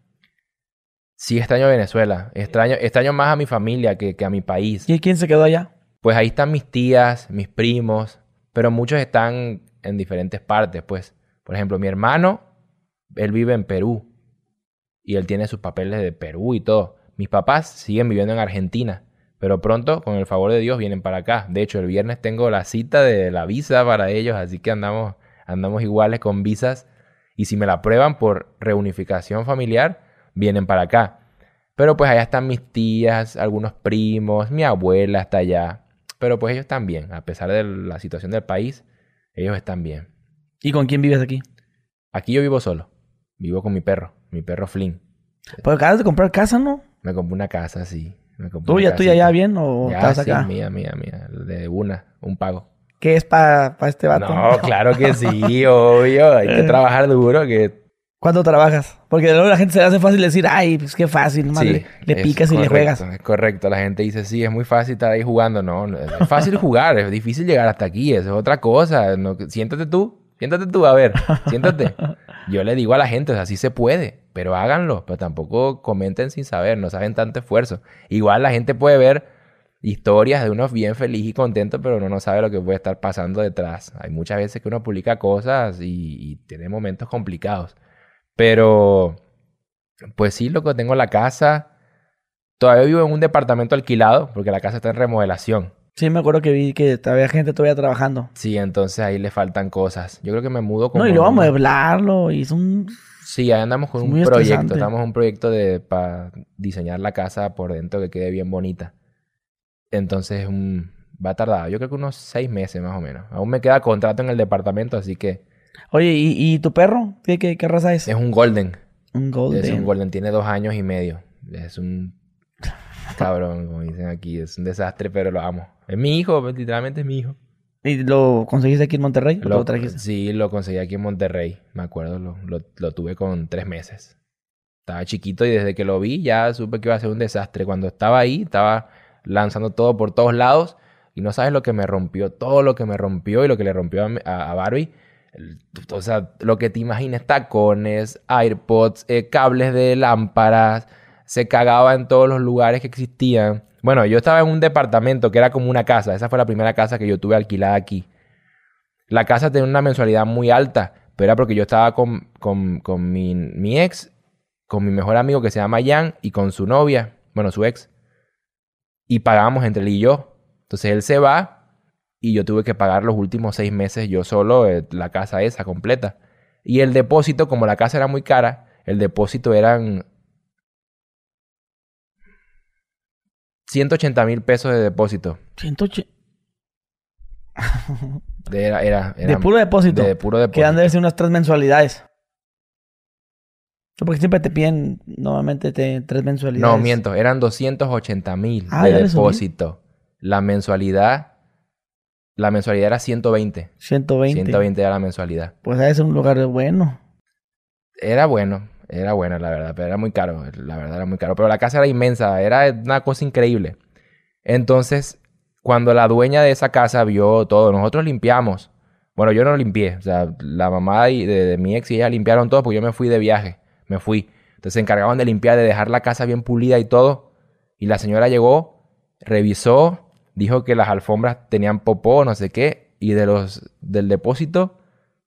Sí, extraño Venezuela. Extraño, extraño más a mi familia que, que a mi país. ¿Y quién se quedó allá? Pues ahí están mis tías, mis primos, pero muchos están en diferentes partes, pues. Por ejemplo, mi hermano, él vive en Perú y él tiene sus papeles de Perú y todo. Mis papás siguen viviendo en Argentina, pero pronto, con el favor de Dios, vienen para acá. De hecho, el viernes tengo la cita de la visa para ellos, así que andamos, andamos iguales con visas. Y si me la prueban por reunificación familiar, vienen para acá. Pero pues allá están mis tías, algunos primos, mi abuela está allá. Pero pues ellos están bien, a pesar de la situación del país, ellos están bien. ¿Y con quién vives aquí? Aquí yo vivo solo, vivo con mi perro, mi perro Flynn. Pues acabas de comprar casa, ¿no? Me compré una casa, sí. Me compré una ¿Tuya, ya bien o Ya, estás sí, acá? mía, mía, mía. De una, un pago. ¿Qué es para este vato? No, claro que sí, obvio. Hay que trabajar duro, que ¿Cuánto trabajas? Porque luego la gente se le hace fácil decir, ay, pues qué fácil, nomás Sí, le, le picas y le juegas. Es correcto. La gente dice, sí, es muy fácil estar ahí jugando. No, no, es fácil jugar, es difícil llegar hasta aquí. Eso es otra cosa. No, siéntate tú, siéntate tú, a ver, siéntate. Yo le digo a la gente, o sea, sí se puede, pero háganlo. Pero tampoco comenten sin saber, no saben tanto esfuerzo. Igual la gente puede ver historias de unos bien feliz y contento, pero uno no sabe lo que puede estar pasando detrás. Hay muchas veces que uno publica cosas y, y tiene momentos complicados. Pero, pues sí, loco, tengo la casa. Todavía vivo en un departamento alquilado porque la casa está en remodelación. Sí, me acuerdo que vi que había gente todavía trabajando. Sí, entonces ahí le faltan cosas. Yo creo que me mudo como... No, y luego a en una- mueblarlo y es un... Sí, ahí andamos con Es un proyecto. Estamos en un proyecto de para diseñar la casa por dentro que quede bien bonita. Entonces va a tardar, yo creo que unos seis meses más o menos. Aún me queda contrato en el departamento, así que Oye, ¿y, y tu perro? ¿Qué, qué, qué raza es? es un golden. Un golden. Es un golden, tiene dos años y medio. Es un cabrón, como dicen aquí. Es un desastre, pero lo amo. Es mi hijo, pues, literalmente es mi hijo. ¿Y lo conseguiste aquí en Monterrey? ¿O te Lo- lo trajiste? sí, lo conseguí aquí en Monterrey. Me acuerdo, lo, lo, lo tuve con tres meses. Estaba chiquito y desde que lo vi ya supe que iba a ser un desastre. Cuando estaba ahí, estaba lanzando todo por todos lados. Y no sabes lo que me rompió, todo lo que me rompió y lo que le rompió a- a Barbie. O sea, lo que te imagines, tacones, AirPods, eh, cables de lámparas. Se cagaba en todos los lugares que existían. Bueno, yo estaba en un departamento que era como una casa. Esa fue la primera casa que yo tuve alquilada aquí. La casa tenía una mensualidad muy alta, pero era porque yo estaba con, con, con mi, mi ex, con mi mejor amigo que se llama Jan y con su novia, bueno, su ex. Y pagábamos entre él y yo. Entonces él se va y yo tuve que pagar los últimos seis meses yo solo eh, la casa esa completa. Y el depósito, como la casa era muy cara, el depósito eran 180 mil pesos de depósito. 180. De, era, era, De era- puro depósito. de puro Que han depósito. de ser unas tres mensualidades. Porque siempre te piden, normalmente, te, tres mensualidades. No, miento, eran 280 mil Ah, de depósito. La mensualidad, la mensualidad era 120. 120. 120 era la mensualidad. Pues ser un lugar bueno. Era bueno, era bueno, la verdad, pero era muy caro, la verdad era muy caro. Pero la casa era inmensa, era una cosa increíble. Entonces, cuando la dueña de esa casa vio todo, nosotros limpiamos. Bueno, yo no limpié, o sea, la mamá de, de mi ex y ella limpiaron todo porque yo me fui de viaje, me fui. Entonces se encargaban de limpiar, de dejar la casa bien pulida y todo. Y la señora llegó, revisó, dijo que las alfombras tenían popó, no sé qué, y de los del depósito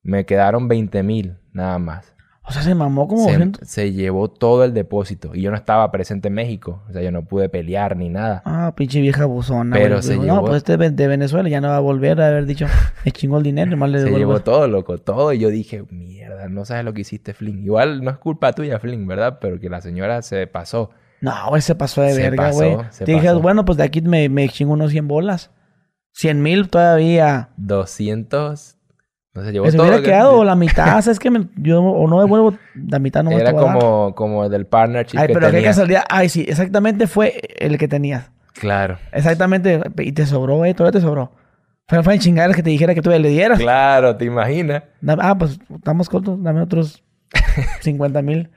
me quedaron 20 mil nada más. O sea, se mamó como Se, 200. se llevó todo el depósito y yo no estaba presente en México, o sea, yo no pude pelear ni nada. Ah, pinche vieja buzona. Pero se llevó- No, pues este de de Venezuela ya no va a volver a haber dicho. Me chingó el dinero, nomás le Se llevó todo, loco, todo. Y yo dije, mierda, no sabes lo que hiciste, Flynn. Igual no es culpa tuya, Flynn, ¿verdad? Pero que la señora se pasó. No, güey, se pasó de Se verga, güey. Te dije, bueno, pues de aquí me, me chingo unos 100 bolas. 100 mil todavía. 200. No se llevó Me se todo. hubiera lo que- quedado la mitad. ¿Sabes qué? Me- yo o no devuelvo la mitad, no me Era voy a dar. como, como del partnership Ay, que pero qué tenía. casualidad. Ay, sí, exactamente fue el que tenías. Claro. Exactamente. Y te sobró, güey. Todavía te sobró. Fue, fue en chingar que te dijera que tú le dieras. Claro, ¿te imaginas? Ah, pues estamos cortos. Dame otros 50 mil.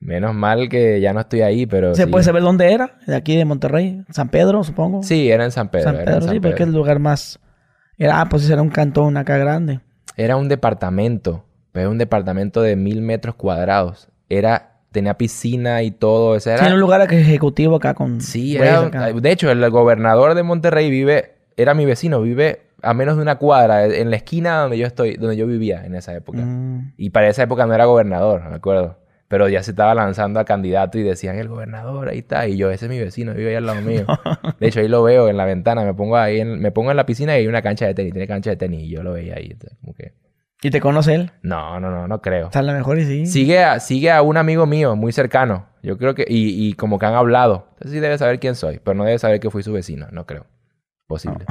Menos mal que ya no estoy ahí, pero. ¿Se sí. puede saber dónde era? De aquí de Monterrey. San Pedro, supongo. Sí, era en San Pedro. San era Pedro, San sí, porque es el lugar más. Era, ah, pues era un cantón acá grande. Era un departamento, pero era un departamento de mil metros cuadrados. Era, tenía piscina y todo. Sea, Sí, era, era un lugar ejecutivo acá con. Sí, era, acá. de hecho, el gobernador de Monterrey vive, era mi vecino, vive a menos de una cuadra, en la esquina donde yo estoy, donde yo vivía en esa época. Mm. Y para esa época no era gobernador, me acuerdo. Pero ya se estaba lanzando a candidato y decían, el gobernador, ahí está. Y yo, ese es mi vecino, vive ahí al lado mío. De hecho, ahí lo veo en la ventana. Me pongo ahí, en, me pongo en la piscina y hay una cancha de tenis. Tiene cancha de tenis y yo lo veía ahí. entonces, como que... ¿Y te conoce él? No, no, no, no creo. O sea, a lo mejor y sí. Sigue a, sigue a un amigo mío muy cercano. Yo creo que... Y, y como que han hablado. Entonces sí debe saber quién soy. Pero no debe saber que fui su vecino. No creo. Posible.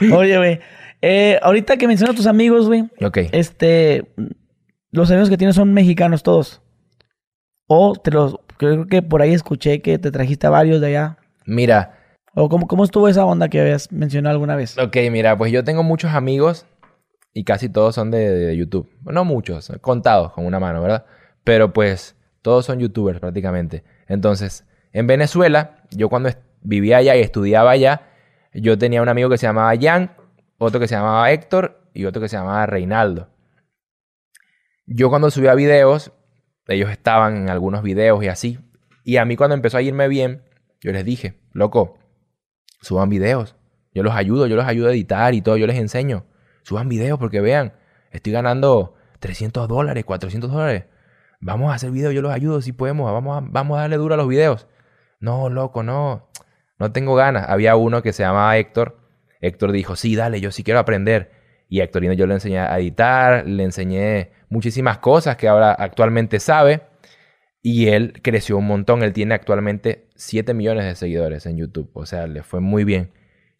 Oye, güey. Eh, ahorita que mencionas a tus amigos, güey. Ok. Este. Los amigos que tienes son mexicanos todos. O te los. Creo que por ahí escuché que te trajiste a varios de allá. Mira. ¿O cómo, cómo estuvo esa onda que habías mencionado alguna vez? Ok, mira. Pues yo tengo muchos amigos. Y casi todos son de, de YouTube. No muchos. Contados con una mano, ¿verdad? Pero pues... Todos son youtubers prácticamente. Entonces, en Venezuela, yo cuando vivía allá y estudiaba allá, yo tenía un amigo que se llamaba Jan, otro que se llamaba Héctor y otro que se llamaba Reinaldo. Yo cuando subía videos, ellos estaban en algunos videos y así. Y a mí cuando empezó a irme bien, yo les dije, loco, suban videos. Yo los ayudo, yo los ayudo a editar y todo, yo les enseño. Suban videos porque vean, estoy ganando 300 dólares, 400 dólares. Vamos a hacer videos, yo los ayudo si podemos, vamos a, vamos a darle duro a los videos. No, loco, no, no tengo ganas. Había uno que se llamaba Héctor. Héctor dijo, sí, dale, yo sí quiero aprender. Y a Héctorino yo le enseñé a editar, le enseñé muchísimas cosas que ahora actualmente sabe. Y él creció un montón. Él tiene actualmente 7 millones de seguidores en YouTube. O sea, le fue muy bien.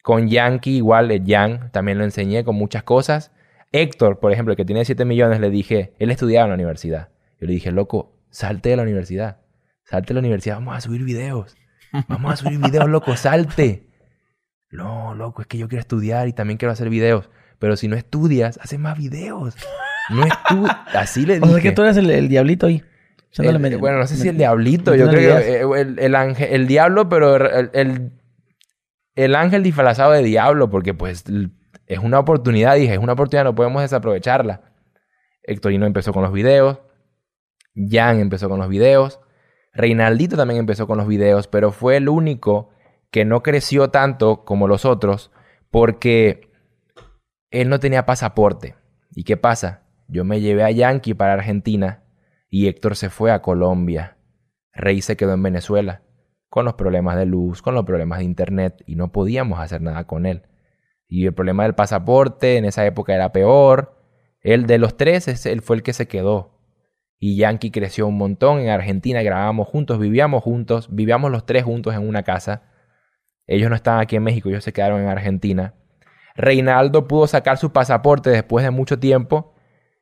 Con Yankee igual, eh, Jan también lo enseñé con muchas cosas. Héctor, por ejemplo, que tiene 7 millones, le dije, él estudiaba en la universidad. Yo le dije, loco, salte de la universidad. Salte de la universidad, vamos a subir videos. Vamos a subir videos, loco, salte. No, loco, es que yo quiero estudiar y también quiero hacer videos. Pero si no estudias, haces más videos. No estu Así le O dije. sea que tú eres el, el diablito ahí. echándole El- medio- bueno, no sé si el me- diablito, yo creo que el, el ángel, el diablo, pero el, el, el ángel disfrazado de diablo, porque pues es una oportunidad, dije, es una oportunidad, no podemos desaprovecharla. Héctorino empezó con los videos, Jan empezó con los videos, Reinaldito también empezó con los videos, pero fue el único que no creció tanto como los otros porque él no tenía pasaporte. ¿Y qué pasa? Yo me llevé a Yankee para Argentina y Héctor se fue a Colombia. Rey se quedó en Venezuela, con los problemas de luz, con los problemas de internet, y no podíamos hacer nada con él. Y el problema del pasaporte en esa época era peor. El de los tres, es- él fue el que se quedó. Y Yankee creció un montón en Argentina, grabábamos juntos, vivíamos juntos, vivíamos los tres juntos en una casa. Ellos no estaban aquí en México, ellos se quedaron en Argentina. Reinaldo pudo sacar su pasaporte después de mucho tiempo.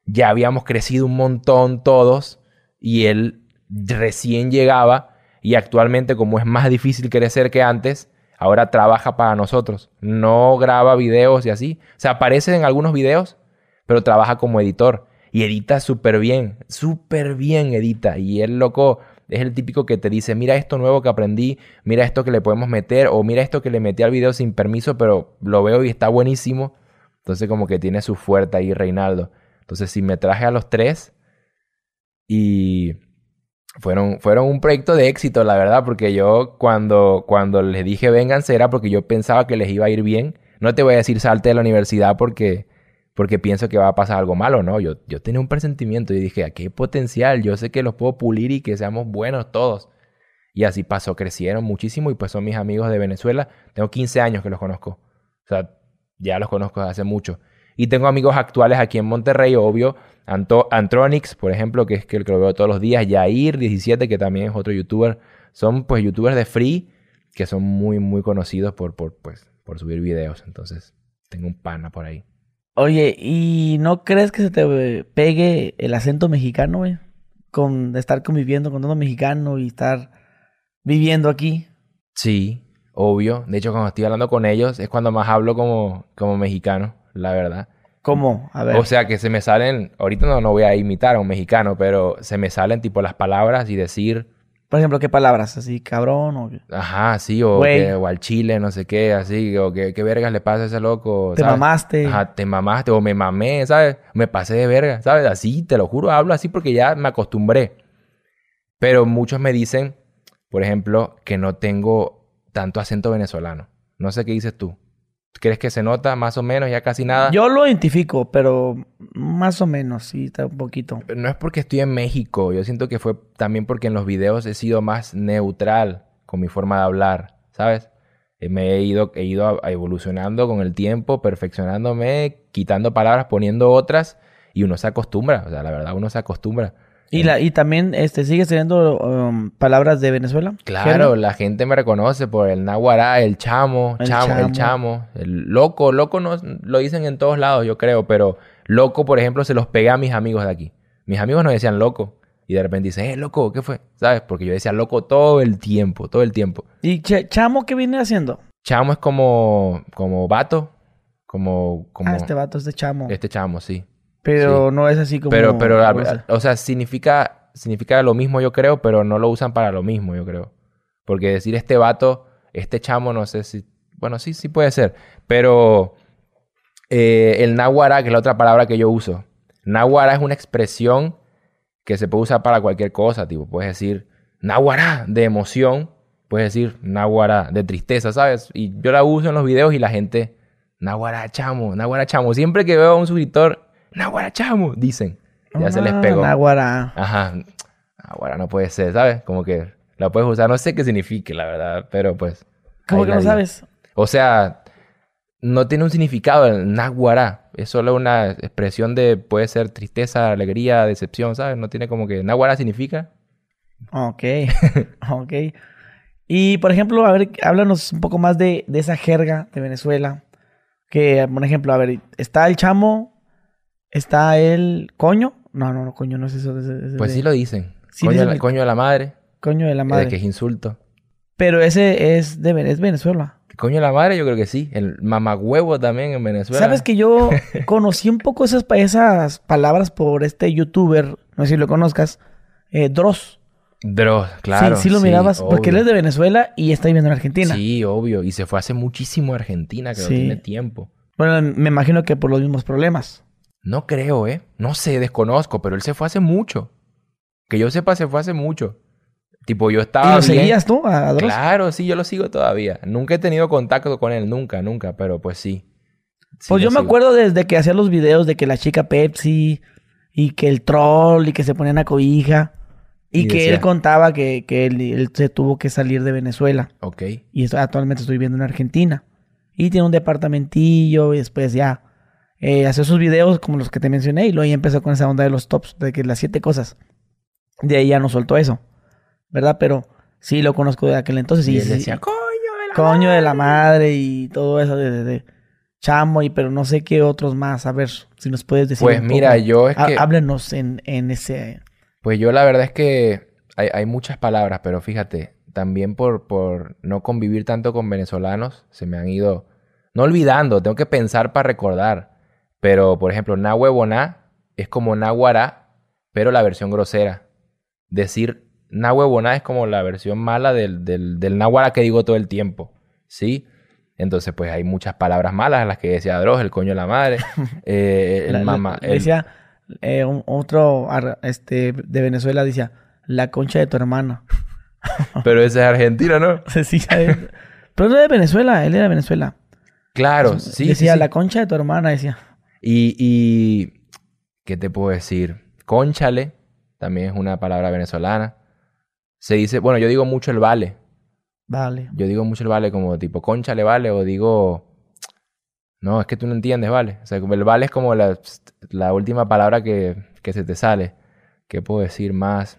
Ya habíamos crecido un montón todos y él recién llegaba y actualmente como es más difícil crecer que antes, ahora trabaja para nosotros. No graba videos y así. O sea, aparece en algunos videos, pero trabaja como editor y edita súper bien, súper bien edita. Y el loco es el típico que te dice, mira esto nuevo que aprendí, mira esto que le podemos meter o mira esto que le metí al video sin permiso, pero lo veo y está buenísimo. Entonces como que tiene su fuerte ahí Reinaldo. Entonces si me traje a los tres y fueron, fueron un proyecto de éxito, la verdad, porque yo cuando, cuando les dije vénganse era porque yo pensaba que les iba a ir bien. No te voy a decir salte de la universidad porque, porque pienso que va a pasar algo malo, ¿no? Yo, yo tenía un presentimiento y dije, aquí hay potencial, yo sé que los puedo pulir y que seamos buenos todos. Y así pasó, crecieron muchísimo y pues son mis amigos de Venezuela. Tengo 15 años que los conozco. O sea, ya los conozco desde hace mucho. Y tengo amigos actuales aquí en Monterrey, obvio. Anto Antronix, por ejemplo, que es que el que lo veo todos los días. Yair17, que también es otro youtuber. Son pues youtubers de free que son muy, muy conocidos por, por, pues, por subir videos. Entonces, tengo un pana por ahí. Oye, ¿y no crees que se te pegue el acento mexicano, güey? Con estar conviviendo con todo mexicano y estar viviendo aquí. Sí, obvio. De hecho, cuando estoy hablando con ellos es cuando más hablo como, como mexicano, la verdad. ¿Cómo? A ver. O sea, que se me salen, ahorita no, no voy a imitar a un mexicano, pero se me salen tipo las palabras y decir, Por ejemplo, ¿qué palabras? Así, cabrón o... ajá, sí, o, que- o al chile, no sé qué, así, o que qué vergas le pasa a ese loco. Te ¿sabes? mamaste. Ajá, te mamaste, o me mamé, ¿sabes? Me pasé de verga, ¿sabes? Así, te lo juro, hablo así porque ya me acostumbré. Pero muchos me dicen, por ejemplo, que no tengo tanto acento venezolano. No sé qué dices tú. ¿Crees que se nota más o menos, ya casi nada? Yo lo identifico, pero más o menos, sí, está un poquito. No es porque estoy en México, yo siento que fue también porque en los videos he sido más neutral con mi forma de hablar, ¿sabes? Eh, Me he ido, he ido evolucionando con el tiempo, perfeccionándome, quitando palabras, poniendo otras, y uno se acostumbra, o sea, la verdad uno se acostumbra. Y, la, y también, este, ¿sigues teniendo um, palabras de Venezuela? Claro, la gente me reconoce por el naguará, el chamo, El chamo, el chamo. chamo, el loco, loco no, lo dicen en todos lados, yo creo, pero loco, por ejemplo, se los pegué a mis amigos de aquí. Mis amigos no decían loco. Y de repente dicen, eh, loco, ¿qué fue? ¿Sabes? Porque yo decía loco todo el tiempo, todo el tiempo. ¿Y Ch- Chamo qué viene haciendo? Chamo es como, como vato, como, como Ah, este vato es de Chamo. este chamo, sí. Pero no es así como... Pero, pero, o sea, significa, significa lo mismo, yo creo, pero no lo usan para lo mismo, yo creo. Porque decir este vato, este chamo, no sé si. Bueno, sí, sí puede ser. Pero eh, el náhuara, que es la otra palabra que yo uso. Náhuara es una expresión que se puede usar para cualquier cosa. Tipo, puedes decir náhuara de emoción, puedes decir náhuara de tristeza, ¿sabes? Y yo la uso en los videos y la gente, náhuara chamo, náhuara chamo. Siempre que veo a un suscriptor, náhuara chamo, dicen. Ya se les Ah, pegó. Náguara. Ajá. Ahora no puede ser, ¿sabes? Como que la puedes usar. No sé qué signifique, la verdad, pero pues. ¿Cómo que no digo. sabes? O sea, no tiene un significado el náhuara. Es solo una expresión de, puede ser tristeza, alegría, decepción, ¿sabes? No tiene como que náhuara significa. Ok, ok. Y, por ejemplo, a ver, háblanos un poco más de, de esa jerga de Venezuela. Que, por ejemplo, a ver, está el chamo, está el coño. No, no, no, coño, no es eso. es- es Pues de- sí lo dicen. Sí coño, dicen de la, el- coño de la madre. Coño de la madre. que es insulto. Pero ese es de es Venezuela. Coño de la madre, yo creo que sí. El mamagüevo también en Venezuela. ¿Sabes que yo conocí un poco esas, pa- esas palabras por este youtuber, no sé si lo conozcas, eh, Dross? Dross, claro. sí, sí lo mirabas, porque él es de Venezuela y está viviendo en Argentina. Sí, obvio. Y se fue hace muchísimo a Argentina, que no tiene tiempo. Bueno, me imagino que por los mismos problemas. No creo, ¿eh? No sé, desconozco, pero él se fue hace mucho. Que yo sepa, se fue hace mucho. Tipo, yo ¿Y estaba lo bien- seguías tú a Dross? Claro, sí, yo lo sigo todavía. Nunca he tenido contacto con él, nunca, nunca, pero pues sí. Sí Pues lo yo me acuerdo desde que hacía los videos de que la chica Pepsi y que el troll y que se ponían a cobija y, Y que decía- él contaba que, que él, él se tuvo que salir de Venezuela Ok. y actualmente estoy viviendo en Argentina y tiene un departamentillo y después ya eh, hace sus videos como los que te mencioné y luego ya empezó con esa onda de los tops de que las siete cosas de ahí ya no soltó eso ¿verdad? Pero sí lo conozco de aquel entonces y, y él decía, coño de la coño de la madre". madre y todo eso de, de- de chamo y pero no sé qué otros más a ver si nos puedes decir Pues un mira, poco. yo es que... háblenos en, en ese Pues yo la verdad es que hay, hay muchas palabras, pero fíjate, también por, por no convivir tanto con venezolanos, se me han ido, no olvidando, tengo que pensar para recordar. Pero, por ejemplo, nahueboná es como nahuará, pero la versión grosera. Decir nahueboná es como la versión mala del, del, del que digo todo el tiempo, ¿sí? Entonces, pues hay muchas palabras malas, las que decía Dross, el coño de la madre, eh, el la- mamá... el- decía eh, un- otro este de Venezuela decía la concha de tu hermana pero ese es argentino, ¿no? Pero no es de Venezuela él era de Venezuela Claro, sí. sí, decía sí. la concha de tu hermana decía Y, y, ¿qué te puedo decir? Conchale, también es una palabra venezolana. Se dice, bueno, yo digo mucho el vale. vale Yo digo mucho el vale como tipo, conchale, vale, o digo, no, es que tú no entiendes, vale. O sea, el vale es como la, la última palabra que, que se te sale. ¿Qué puedo decir más?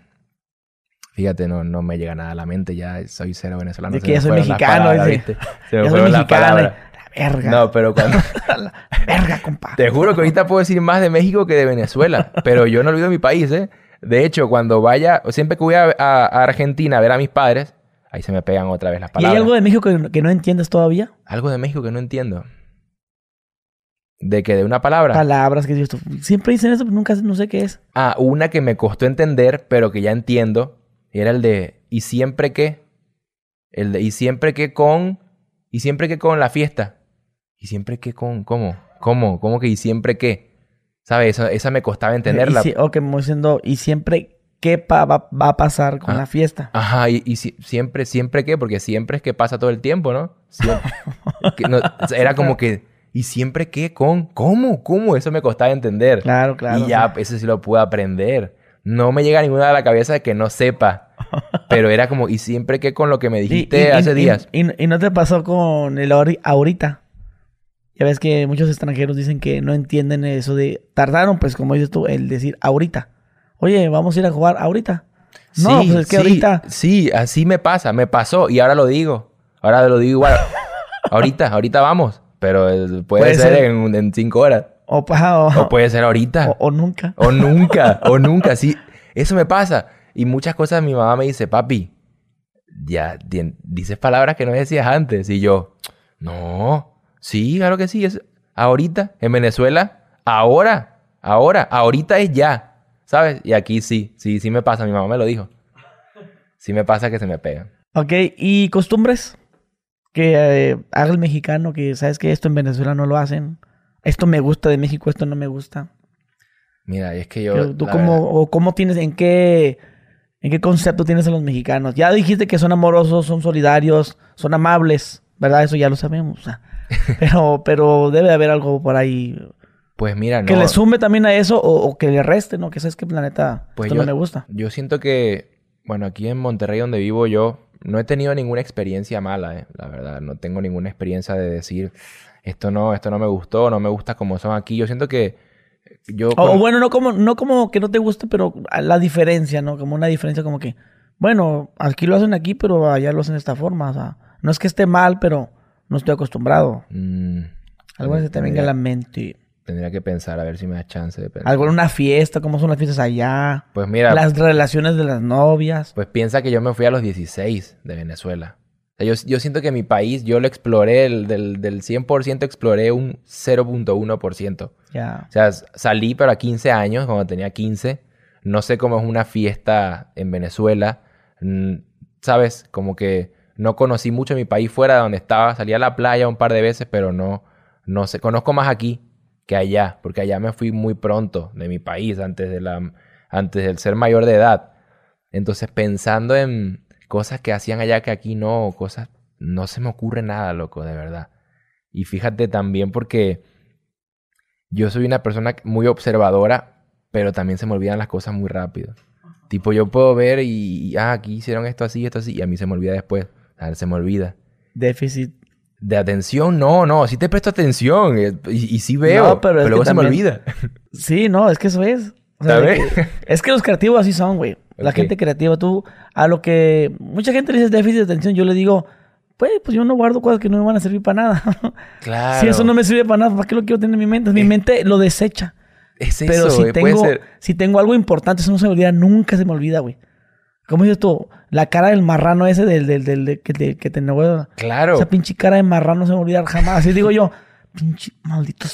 Fíjate, no, no me llega nada a la mente, ya soy cero venezolano. De se que ya soy mexicano, palabras. ¿viste? Se me ya soy las palabras. verga No, pero cuando... la verga compa Te juro que ahorita puedo decir más de México que de Venezuela, pero yo no olvido mi país, ¿eh? De hecho, cuando vaya, o siempre que voy a, a- a Argentina a ver a mis padres, ahí se me pegan otra vez las y hay palabras. algo de México que, que no entiendes todavía Algo de México que no entiendo. ¿De que ¿De una palabra? Palabras que dices tú. Siempre dicen eso, pero nunca no sé qué es. Ah, una que me costó entender, pero que ya entiendo. Era el de ¿y siempre qué? El de ¿y siempre qué con? ¿Y siempre qué con la fiesta? ¿Y siempre qué con? ¿Cómo? ¿Cómo? ¿Cómo que y siempre qué? ¿Sabes? Esa, esa me costaba entenderla. Y si- o que me voy diciendo, y siempre, ¿qué pa- va, va a pasar con Ah. la fiesta? Ajá, y, y si- siempre, siempre qué, porque siempre es que pasa todo el tiempo, ¿no? Siempre. Que no- era como que, ¿y siempre qué con? ¿Cómo? ¿Cómo? Eso me costaba entender. Claro, claro. y ya, eso sí lo pude aprender. No me llega ninguna a la cabeza de que no sepa. Pero era como, ¿y siempre qué con lo que me dijiste y- y- hace días? Y, y no te pasó con el ahori- ahorita. Ya ves que muchos extranjeros dicen que no entienden eso de... Tardaron, pues, como dices tú, el decir ahorita. Oye, vamos a ir a jugar ahorita. No, Sí, pues es que sí, ahorita... Sí, así me pasa, me pasó y ahora lo digo. Ahora lo digo igual. ahorita, ahorita vamos. Pero puede, Puede ser, ser. En, en cinco horas. O, o, O puede ser ahorita. o- o nunca. O nunca, o nunca, sí. Eso me pasa. Y muchas cosas mi mamá me dice, papi, ya di- dices palabras que no decías antes. Y yo, no, sí, claro que sí. Es ahorita, en Venezuela, ahora, ahora, ahorita es ya. ¿Sabes? Y aquí sí, sí, sí me pasa. Mi mamá me lo dijo. Sí me pasa que se me pegan. Ok, ¿y costumbres? Que eh, haga el mexicano, que sabes que esto en Venezuela no lo hacen. Esto me gusta de México, esto no me gusta. Mira, y es que yo... Pero ¿Tú cómo, verdad- o cómo tienes, en qué, en qué concepto tienes a los mexicanos? Ya dijiste que son amorosos, son solidarios, son amables, ¿verdad? Eso ya lo sabemos. o sea. Pero, pero debe de haber algo por ahí Pues mira, que le sume también a eso o, o que le reste, ¿no? Que sabes que planeta Pues esto yo, no me gusta. Yo siento que, bueno, aquí en Monterrey donde vivo yo, no he tenido ninguna experiencia mala, eh, la verdad. No tengo ninguna experiencia de decir, esto no, esto no me gustó, no me gusta como son aquí. Yo siento que yo... O, con- bueno, no como, no como que no te guste, pero la diferencia, ¿no? Como una diferencia como que, bueno, aquí lo hacen aquí, pero allá lo hacen de esta forma. O sea, no es que esté mal, pero no estoy acostumbrado. Mm, Algo que se te venga a la mente. tendría que pensar, a ver si me da chance de pensar. Algo en una fiesta, cómo son las fiestas allá. Pues mira, Las relaciones de las novias. pues piensa que yo me fui a los 16 de Venezuela. O sea, yo, yo siento que mi país, yo lo exploré, el, del, del 100% exploré un 0.1%. Ya. O sea, salí pero a 15 años, cuando tenía 15. No sé cómo es una fiesta en Venezuela. Mm, ¿Sabes? Como que no conocí mucho mi país fuera de donde estaba. Salí a la playa un par de veces, pero no, no sé. Conozco más aquí que allá, porque allá me fui muy pronto de mi país, antes de la, antes del ser mayor de edad. Entonces, pensando en cosas que hacían allá que aquí no, cosas, no se me ocurre nada, loco, de verdad. Y fíjate también porque yo soy una persona muy observadora, pero también se me olvidan las cosas muy rápido. Tipo, yo puedo ver y, y, ah, aquí hicieron esto así, esto así, y a mí se me olvida después. Se me olvida. Déficit. De atención, no, no, sí te presto atención eh, y, y sí veo, No, pero luego se me olvida. Sí, no, es que eso es. O sea, de ¿Sabes? que- es que los creativos así son, güey. La gente creativa, tú, a lo que mucha gente le dice déficit de atención, yo le digo, pues, pues yo no guardo cosas que no me van a servir para nada. Claro. Si eso no me sirve para nada, ¿para qué lo quiero tener en mi mente? Mi mente lo desecha. Es eso, Pero si eh, tengo, si tengo algo importante, eso no se me olvida, nunca se me olvida, güey. ¿Cómo dices tú? La cara del marrano ese del, del, del, del- que te, que te negó- Claro. Esa pinche cara de marrano no se me va a olvidar jamás. Así digo yo, pinche maldito.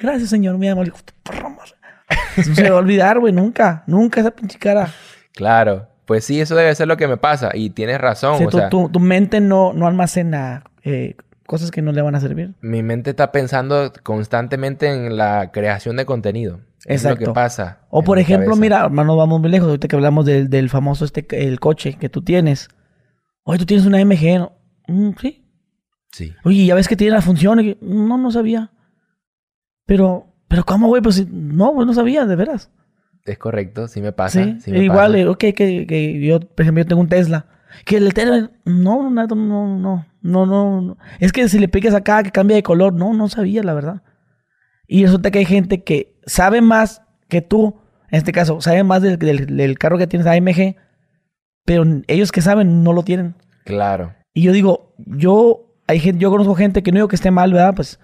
Gracias, señor, mi amor. No se me va a olvidar, güey, nunca. Nunca esa pinche cara. Claro. Pues sí, eso debe ser lo que me pasa. Y tienes razón. Sea, o tu, sea, tu- tu mente no, no almacena eh, cosas que no le van a servir. mi mente está pensando constantemente en la creación de contenido. Es lo que Exacto. pasa. O por ejemplo, mira, hermano, vamos muy lejos. Ahorita que hablamos del, del famoso este, el coche que tú tienes. Oye, tú tienes una MG, ¿no? "Mm, sí. Sí. Oye, ya ves que tiene la función. Y no, no sabía. Pero, pero ¿cómo, güey? Pues no, güey, no sabía, de veras. Es correcto, sí me pasa. Sí, sí me igual, pasa. ok, que, que yo, por ejemplo, yo tengo un Tesla. Que el Tesla, no, no, no, no, no, no, no. Es que si le piques acá, que cambia de color, no, no sabía, la verdad. Y resulta que hay gente que sabe más que tú, en este caso, sabe más del, del- del carro que tienes AMG, pero ellos que saben no lo tienen. Claro. Y yo digo, yo, hay gente, yo conozco gente que no digo que esté mal, ¿verdad? Pues,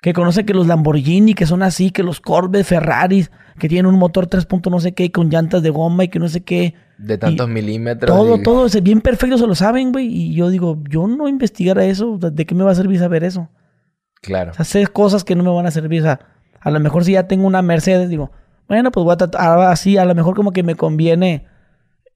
que conoce que los Lamborghini, que son así, que los Corvette, Ferraris, que tienen un motor 3. punto no sé qué, con llantas de goma y que no sé qué. De tantos milímetros. Todo, y- todo, es bien perfecto, se lo saben, güey. Y yo digo, yo no investigara eso, ¿de de qué me va a servir saber eso? Claro. O sea, sé cosas que no me van a servir. O sea, a lo mejor si ya tengo una Mercedes, digo, bueno, pues voy a tratar así, a lo mejor como que me conviene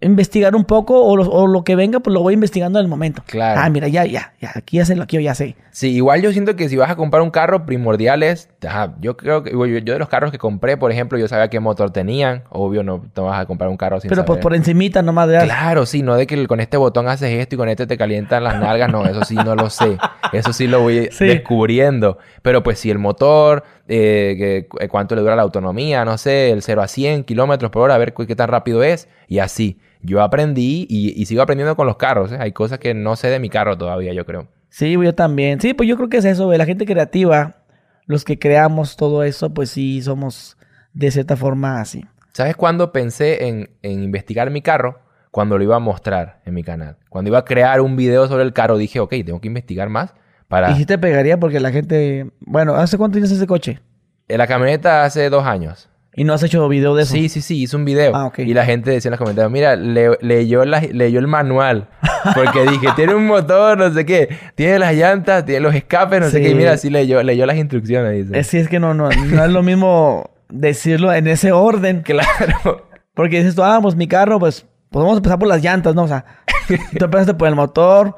investigar un poco o lo, o lo que venga, pues lo voy investigando en el momento. Claro. Ah, mira, ya, ya, ya, aquí ya sé lo que yo ya sé. Sí, igual yo siento que si vas a comprar un carro, primordial es, ajá, yo creo que, yo, yo de los carros que compré, por ejemplo, yo sabía qué motor tenían. Obvio, no te vas a comprar un carro sin Pero pues saber. por encimita nomás de Claro, sí, no de que con este botón haces esto y con este te calientan las nalgas, no, eso sí no lo sé. Eso sí lo voy Sí. descubriendo. Pero pues si el motor, eh, que- cuánto le dura la autonomía, no sé, el 0 a 100 kilómetros por hora, a ver qué tan rápido es, y así. Yo aprendí y, y sigo aprendiendo con los carros, ¿eh? Hay cosas que no sé de mi carro todavía, yo creo. Sí, yo también. Sí, pues yo creo que es eso, güey. La gente creativa, los que creamos todo eso, pues sí somos de cierta forma así. ¿Sabes cuándo pensé en, en investigar mi carro? Cuando lo iba a mostrar en mi canal. Cuando iba a crear un video sobre el carro, dije, ok, tengo que investigar más para... Y sí te pegaría porque la gente... Bueno, ¿hace cuánto tienes ese coche? En la camioneta hace dos años. Y no has hecho video de eso. Sí, sí, sí, hizo un video. Ah, ok. Y la gente decía en los comentarios, mira, le- leyó, la- leyó el manual. Porque dije, tiene un motor, no sé qué. Tiene las llantas, tiene los escapes, no sé qué. Y mira, sí leyó, leyó las instrucciones, dice. Es, sí, es que no, no, no es lo mismo decirlo en ese orden. Claro. Porque dices tú, ah, pues mi carro, pues, pues vamos a empezar por las llantas, ¿no? O sea, tú empezaste por el motor,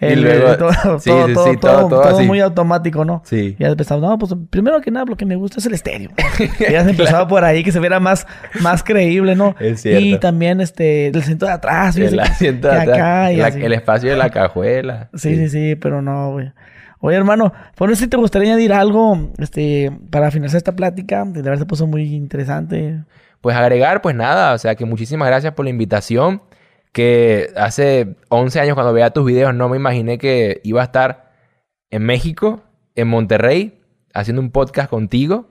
el, luego- todo, sí, todo, sí, todo, sí, todo- todo, todo muy automático, ¿no? Sí. Y ya empezamos, no, pues primero que nada lo que me gusta es el estéreo. y ya se empezaba por ahí que se viera más, más creíble, ¿no? Es cierto. Y también este, el asiento de atrás, El asiento de atrás, acá y la- así. el espacio de la cajuela. Sí, sí, sí, pero no, güey. Oye, hermano, por eso si te gustaría añadir algo, este, para finalizar esta plática, de verdad se puso muy interesante. Pues agregar, pues nada, o sea que muchísimas gracias por la invitación. Que hace 11 años cuando veía tus videos no me imaginé que iba a estar en México, en Monterrey, haciendo un podcast contigo.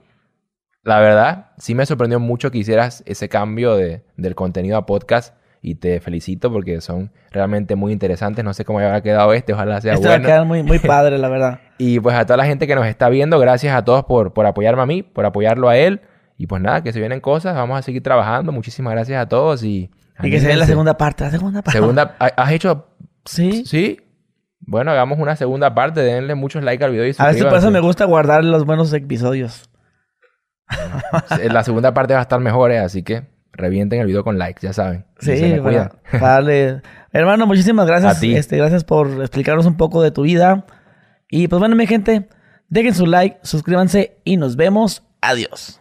La verdad, sí me sorprendió mucho que hicieras ese cambio de, del contenido a podcast y te felicito porque son realmente muy interesantes. No sé cómo habrá quedado este, ojalá sea Esto va a bueno. quedar muy, muy padre, la verdad. Y pues a toda la gente que nos está viendo, gracias a todos por, por apoyarme a mí, por apoyarlo a él. Y pues nada, que se vienen cosas, vamos a seguir trabajando. Muchísimas gracias a todos y... Y que se dé la segunda parte, la segunda parte. Segunda- ¿ha- ¿Has hecho...? Sí. ¿Sí? Bueno, hagamos una segunda parte. Denle muchos likes al video y A ver si por eso suscríbanse. me gusta guardar los buenos episodios. La segunda parte va a estar mejor, eh, así que revienten el video con likes, ya saben. Sí, se cuidan. vale. Hermano, muchísimas gracias. A ti. Este, gracias por explicarnos un poco de tu vida. Y pues bueno, mi gente, dejen su like, suscríbanse y nos vemos. Adiós.